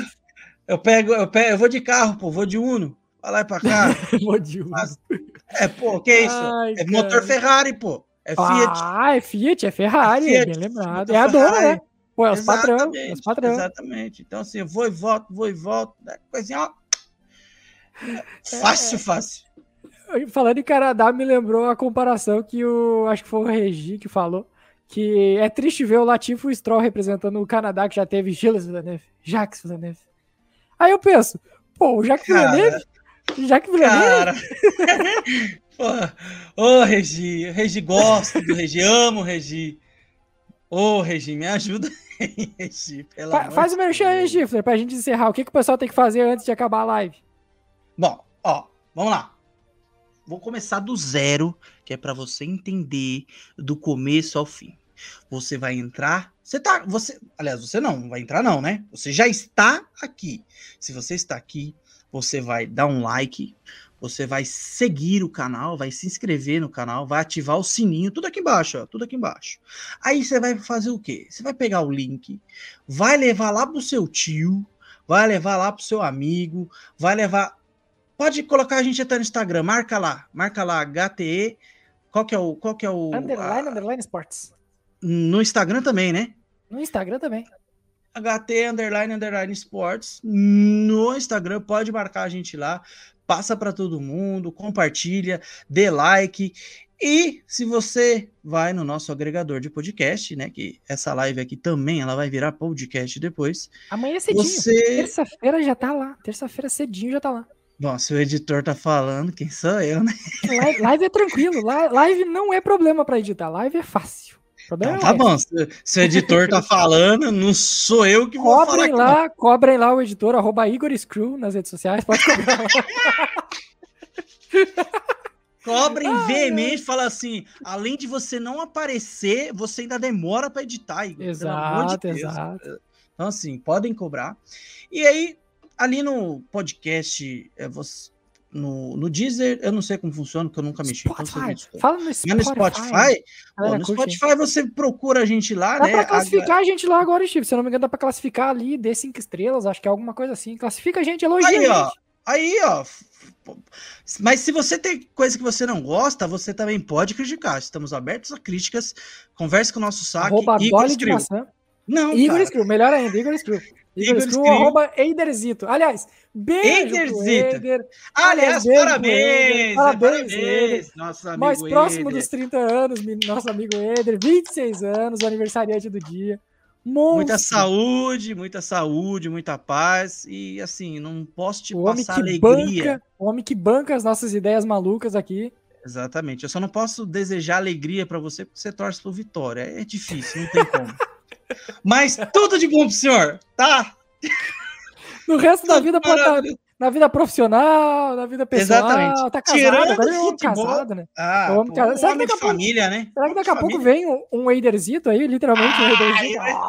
Eu pego, eu pego, eu vou de carro, pô, vou de Uno. Vai lá e pra cá. <laughs> vou de Uno. Mas, é, pô, que é isso? Ai, é motor Ferrari, pô. É Fiat. Ah, é Fiat, é Ferrari, é, Fiat, bem lembrado. É a dona, né? Pô, é os patrão, é os patrão. Exatamente. Então, assim, vou e volto, vou e volto. Né? Coisinha, ó. Fácil, é, fácil. Falando em Canadá, me lembrou a comparação que o. Acho que foi o Regi que falou. Que é triste ver o Latifo Stroll representando o Canadá, que já teve Gilles Villeneuve, Jacques Villeneuve. Aí eu penso, pô, o Jacques Cara, Villeneuve. Jacques Villeneuve. Cara. <laughs> Ô, oh, Regi, Regi, gosto do Regi, amo o Regi. Ô, oh, Regi, me ajuda aí, Regi. Fa faz o meu show aí, Gifler, pra gente encerrar. O que, que o pessoal tem que fazer antes de acabar a live? Bom, ó, vamos lá. Vou começar do zero, que é para você entender do começo ao fim. Você vai entrar. Você tá. Você, aliás, você não vai entrar, não, né? Você já está aqui. Se você está aqui, você vai dar um like, você vai seguir o canal, vai se inscrever no canal, vai ativar o sininho, tudo aqui embaixo, ó, tudo aqui embaixo. Aí você vai fazer o quê? Você vai pegar o link, vai levar lá pro seu tio, vai levar lá pro seu amigo, vai levar. Pode colocar a gente até no Instagram, marca lá, marca lá HTE. Qual que é o qual que é o underline a... underline sports. No Instagram também, né? No Instagram também. HT underline underline sports no Instagram, pode marcar a gente lá, passa para todo mundo, compartilha, dê like. E se você vai no nosso agregador de podcast, né, que essa live aqui também ela vai virar podcast depois. Amanhã é cedinho. Você... Terça-feira já tá lá. Terça-feira cedinho já tá lá. Bom, se o editor tá falando, quem sou eu, né? Live, live é tranquilo. Live não é problema para editar. Live é fácil. Então, tá bom, se, se, o editor tá falando, não sou eu que vou cobrem falar. Lá, cobrem lá o editor, arroba Igor Screw nas redes sociais, pode cobrar. <laughs> Cobrem ah, veemente, fala assim, além de você não aparecer, você ainda demora para editar, Igor. Exato, de exato. Então, assim, podem cobrar. E aí, ali no podcast, é, você, no, no Deezer, eu não sei como funciona, porque eu nunca mexi. Então Spotify. Então Fala no Spotify. no Spotify, pô, no Spotify você procura a gente lá, dá né? Dá pra classificar a... a gente lá agora, Steve. Se eu não me engano, dá pra classificar ali, dê cinco estrelas, acho que é alguma coisa assim. Classifica a gente, elogia aí, a gente. Ó, aí, ó. Mas se você tem coisa que você não gosta, você também pode criticar. Estamos abertos a críticas. Converse com o nosso. Arroba Igor maçã. Não, Igor Screw, melhor ainda, Igor Screw. Igor, Igor Screw, arroba Eiderzito. Aliás, beijo Eiderzito. Aliás, beijo parabéns, parabéns, parabéns Nosso amigo Mais próximo dos 30 anos, nosso amigo Eder, 26 anos, aniversariante do dia. Monstro. Muita saúde, muita saúde, muita paz e assim, não posso te o passar alegria. Banca, o homem que banca as nossas ideias malucas aqui. Exatamente. Eu só não posso desejar alegria para você porque você torce por vitória. É difícil, não tem como. <laughs> Mas tudo de bom pro senhor, tá? No resto da vida pode estar tá na vida profissional, na vida pessoal, Exatamente. tá casado, Tirando agora é casado, né? Ah, homem casado. Será que daqui a pouco, família, né? Será que daqui a pouco vem um, um Eiderzito aí, literalmente ah, um Eiderzito? Aí,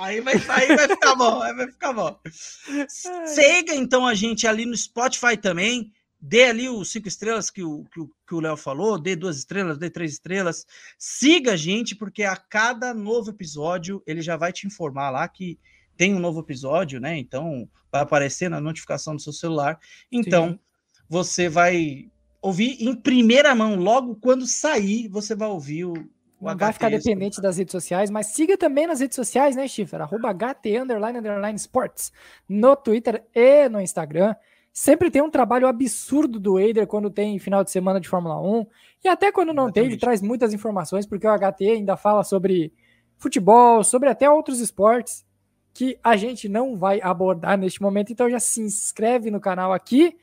aí, vai, aí vai ficar bom, aí vai ficar bom. <laughs> Siga então a gente ali no Spotify também dê ali os cinco estrelas que o que o Léo falou, dê duas estrelas, dê três estrelas. Siga a gente, porque a cada novo episódio ele já vai te informar lá que tem um novo episódio, né? Então vai aparecer na notificação do seu celular. Então Sim. você vai ouvir em primeira mão, logo quando sair, você vai ouvir o. o Não vai ficar dependente das redes sociais, mas siga também nas redes sociais, né, Chifre? Arroba HT underline, underline sports no Twitter e no Instagram. Sempre tem um trabalho absurdo do Eider quando tem final de semana de Fórmula 1. E até quando não Exatamente. tem, ele traz muitas informações, porque o HT ainda fala sobre futebol, sobre até outros esportes que a gente não vai abordar neste momento. Então já se inscreve no canal aqui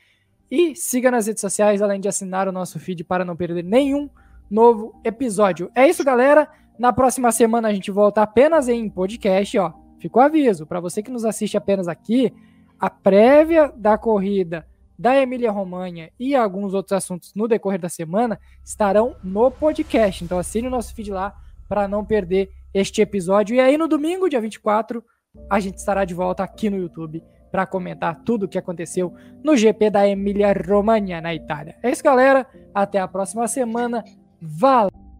e siga nas redes sociais, além de assinar o nosso feed para não perder nenhum novo episódio. É isso, galera. Na próxima semana a gente volta apenas em podcast, ó. Ficou aviso para você que nos assiste apenas aqui a prévia da corrida da Emília Romanha e alguns outros assuntos no decorrer da semana estarão no podcast. Então assine o nosso feed lá para não perder este episódio. E aí no domingo, dia 24, a gente estará de volta aqui no YouTube para comentar tudo o que aconteceu no GP da Emília Romagna na Itália. É isso, galera. Até a próxima semana. Valeu!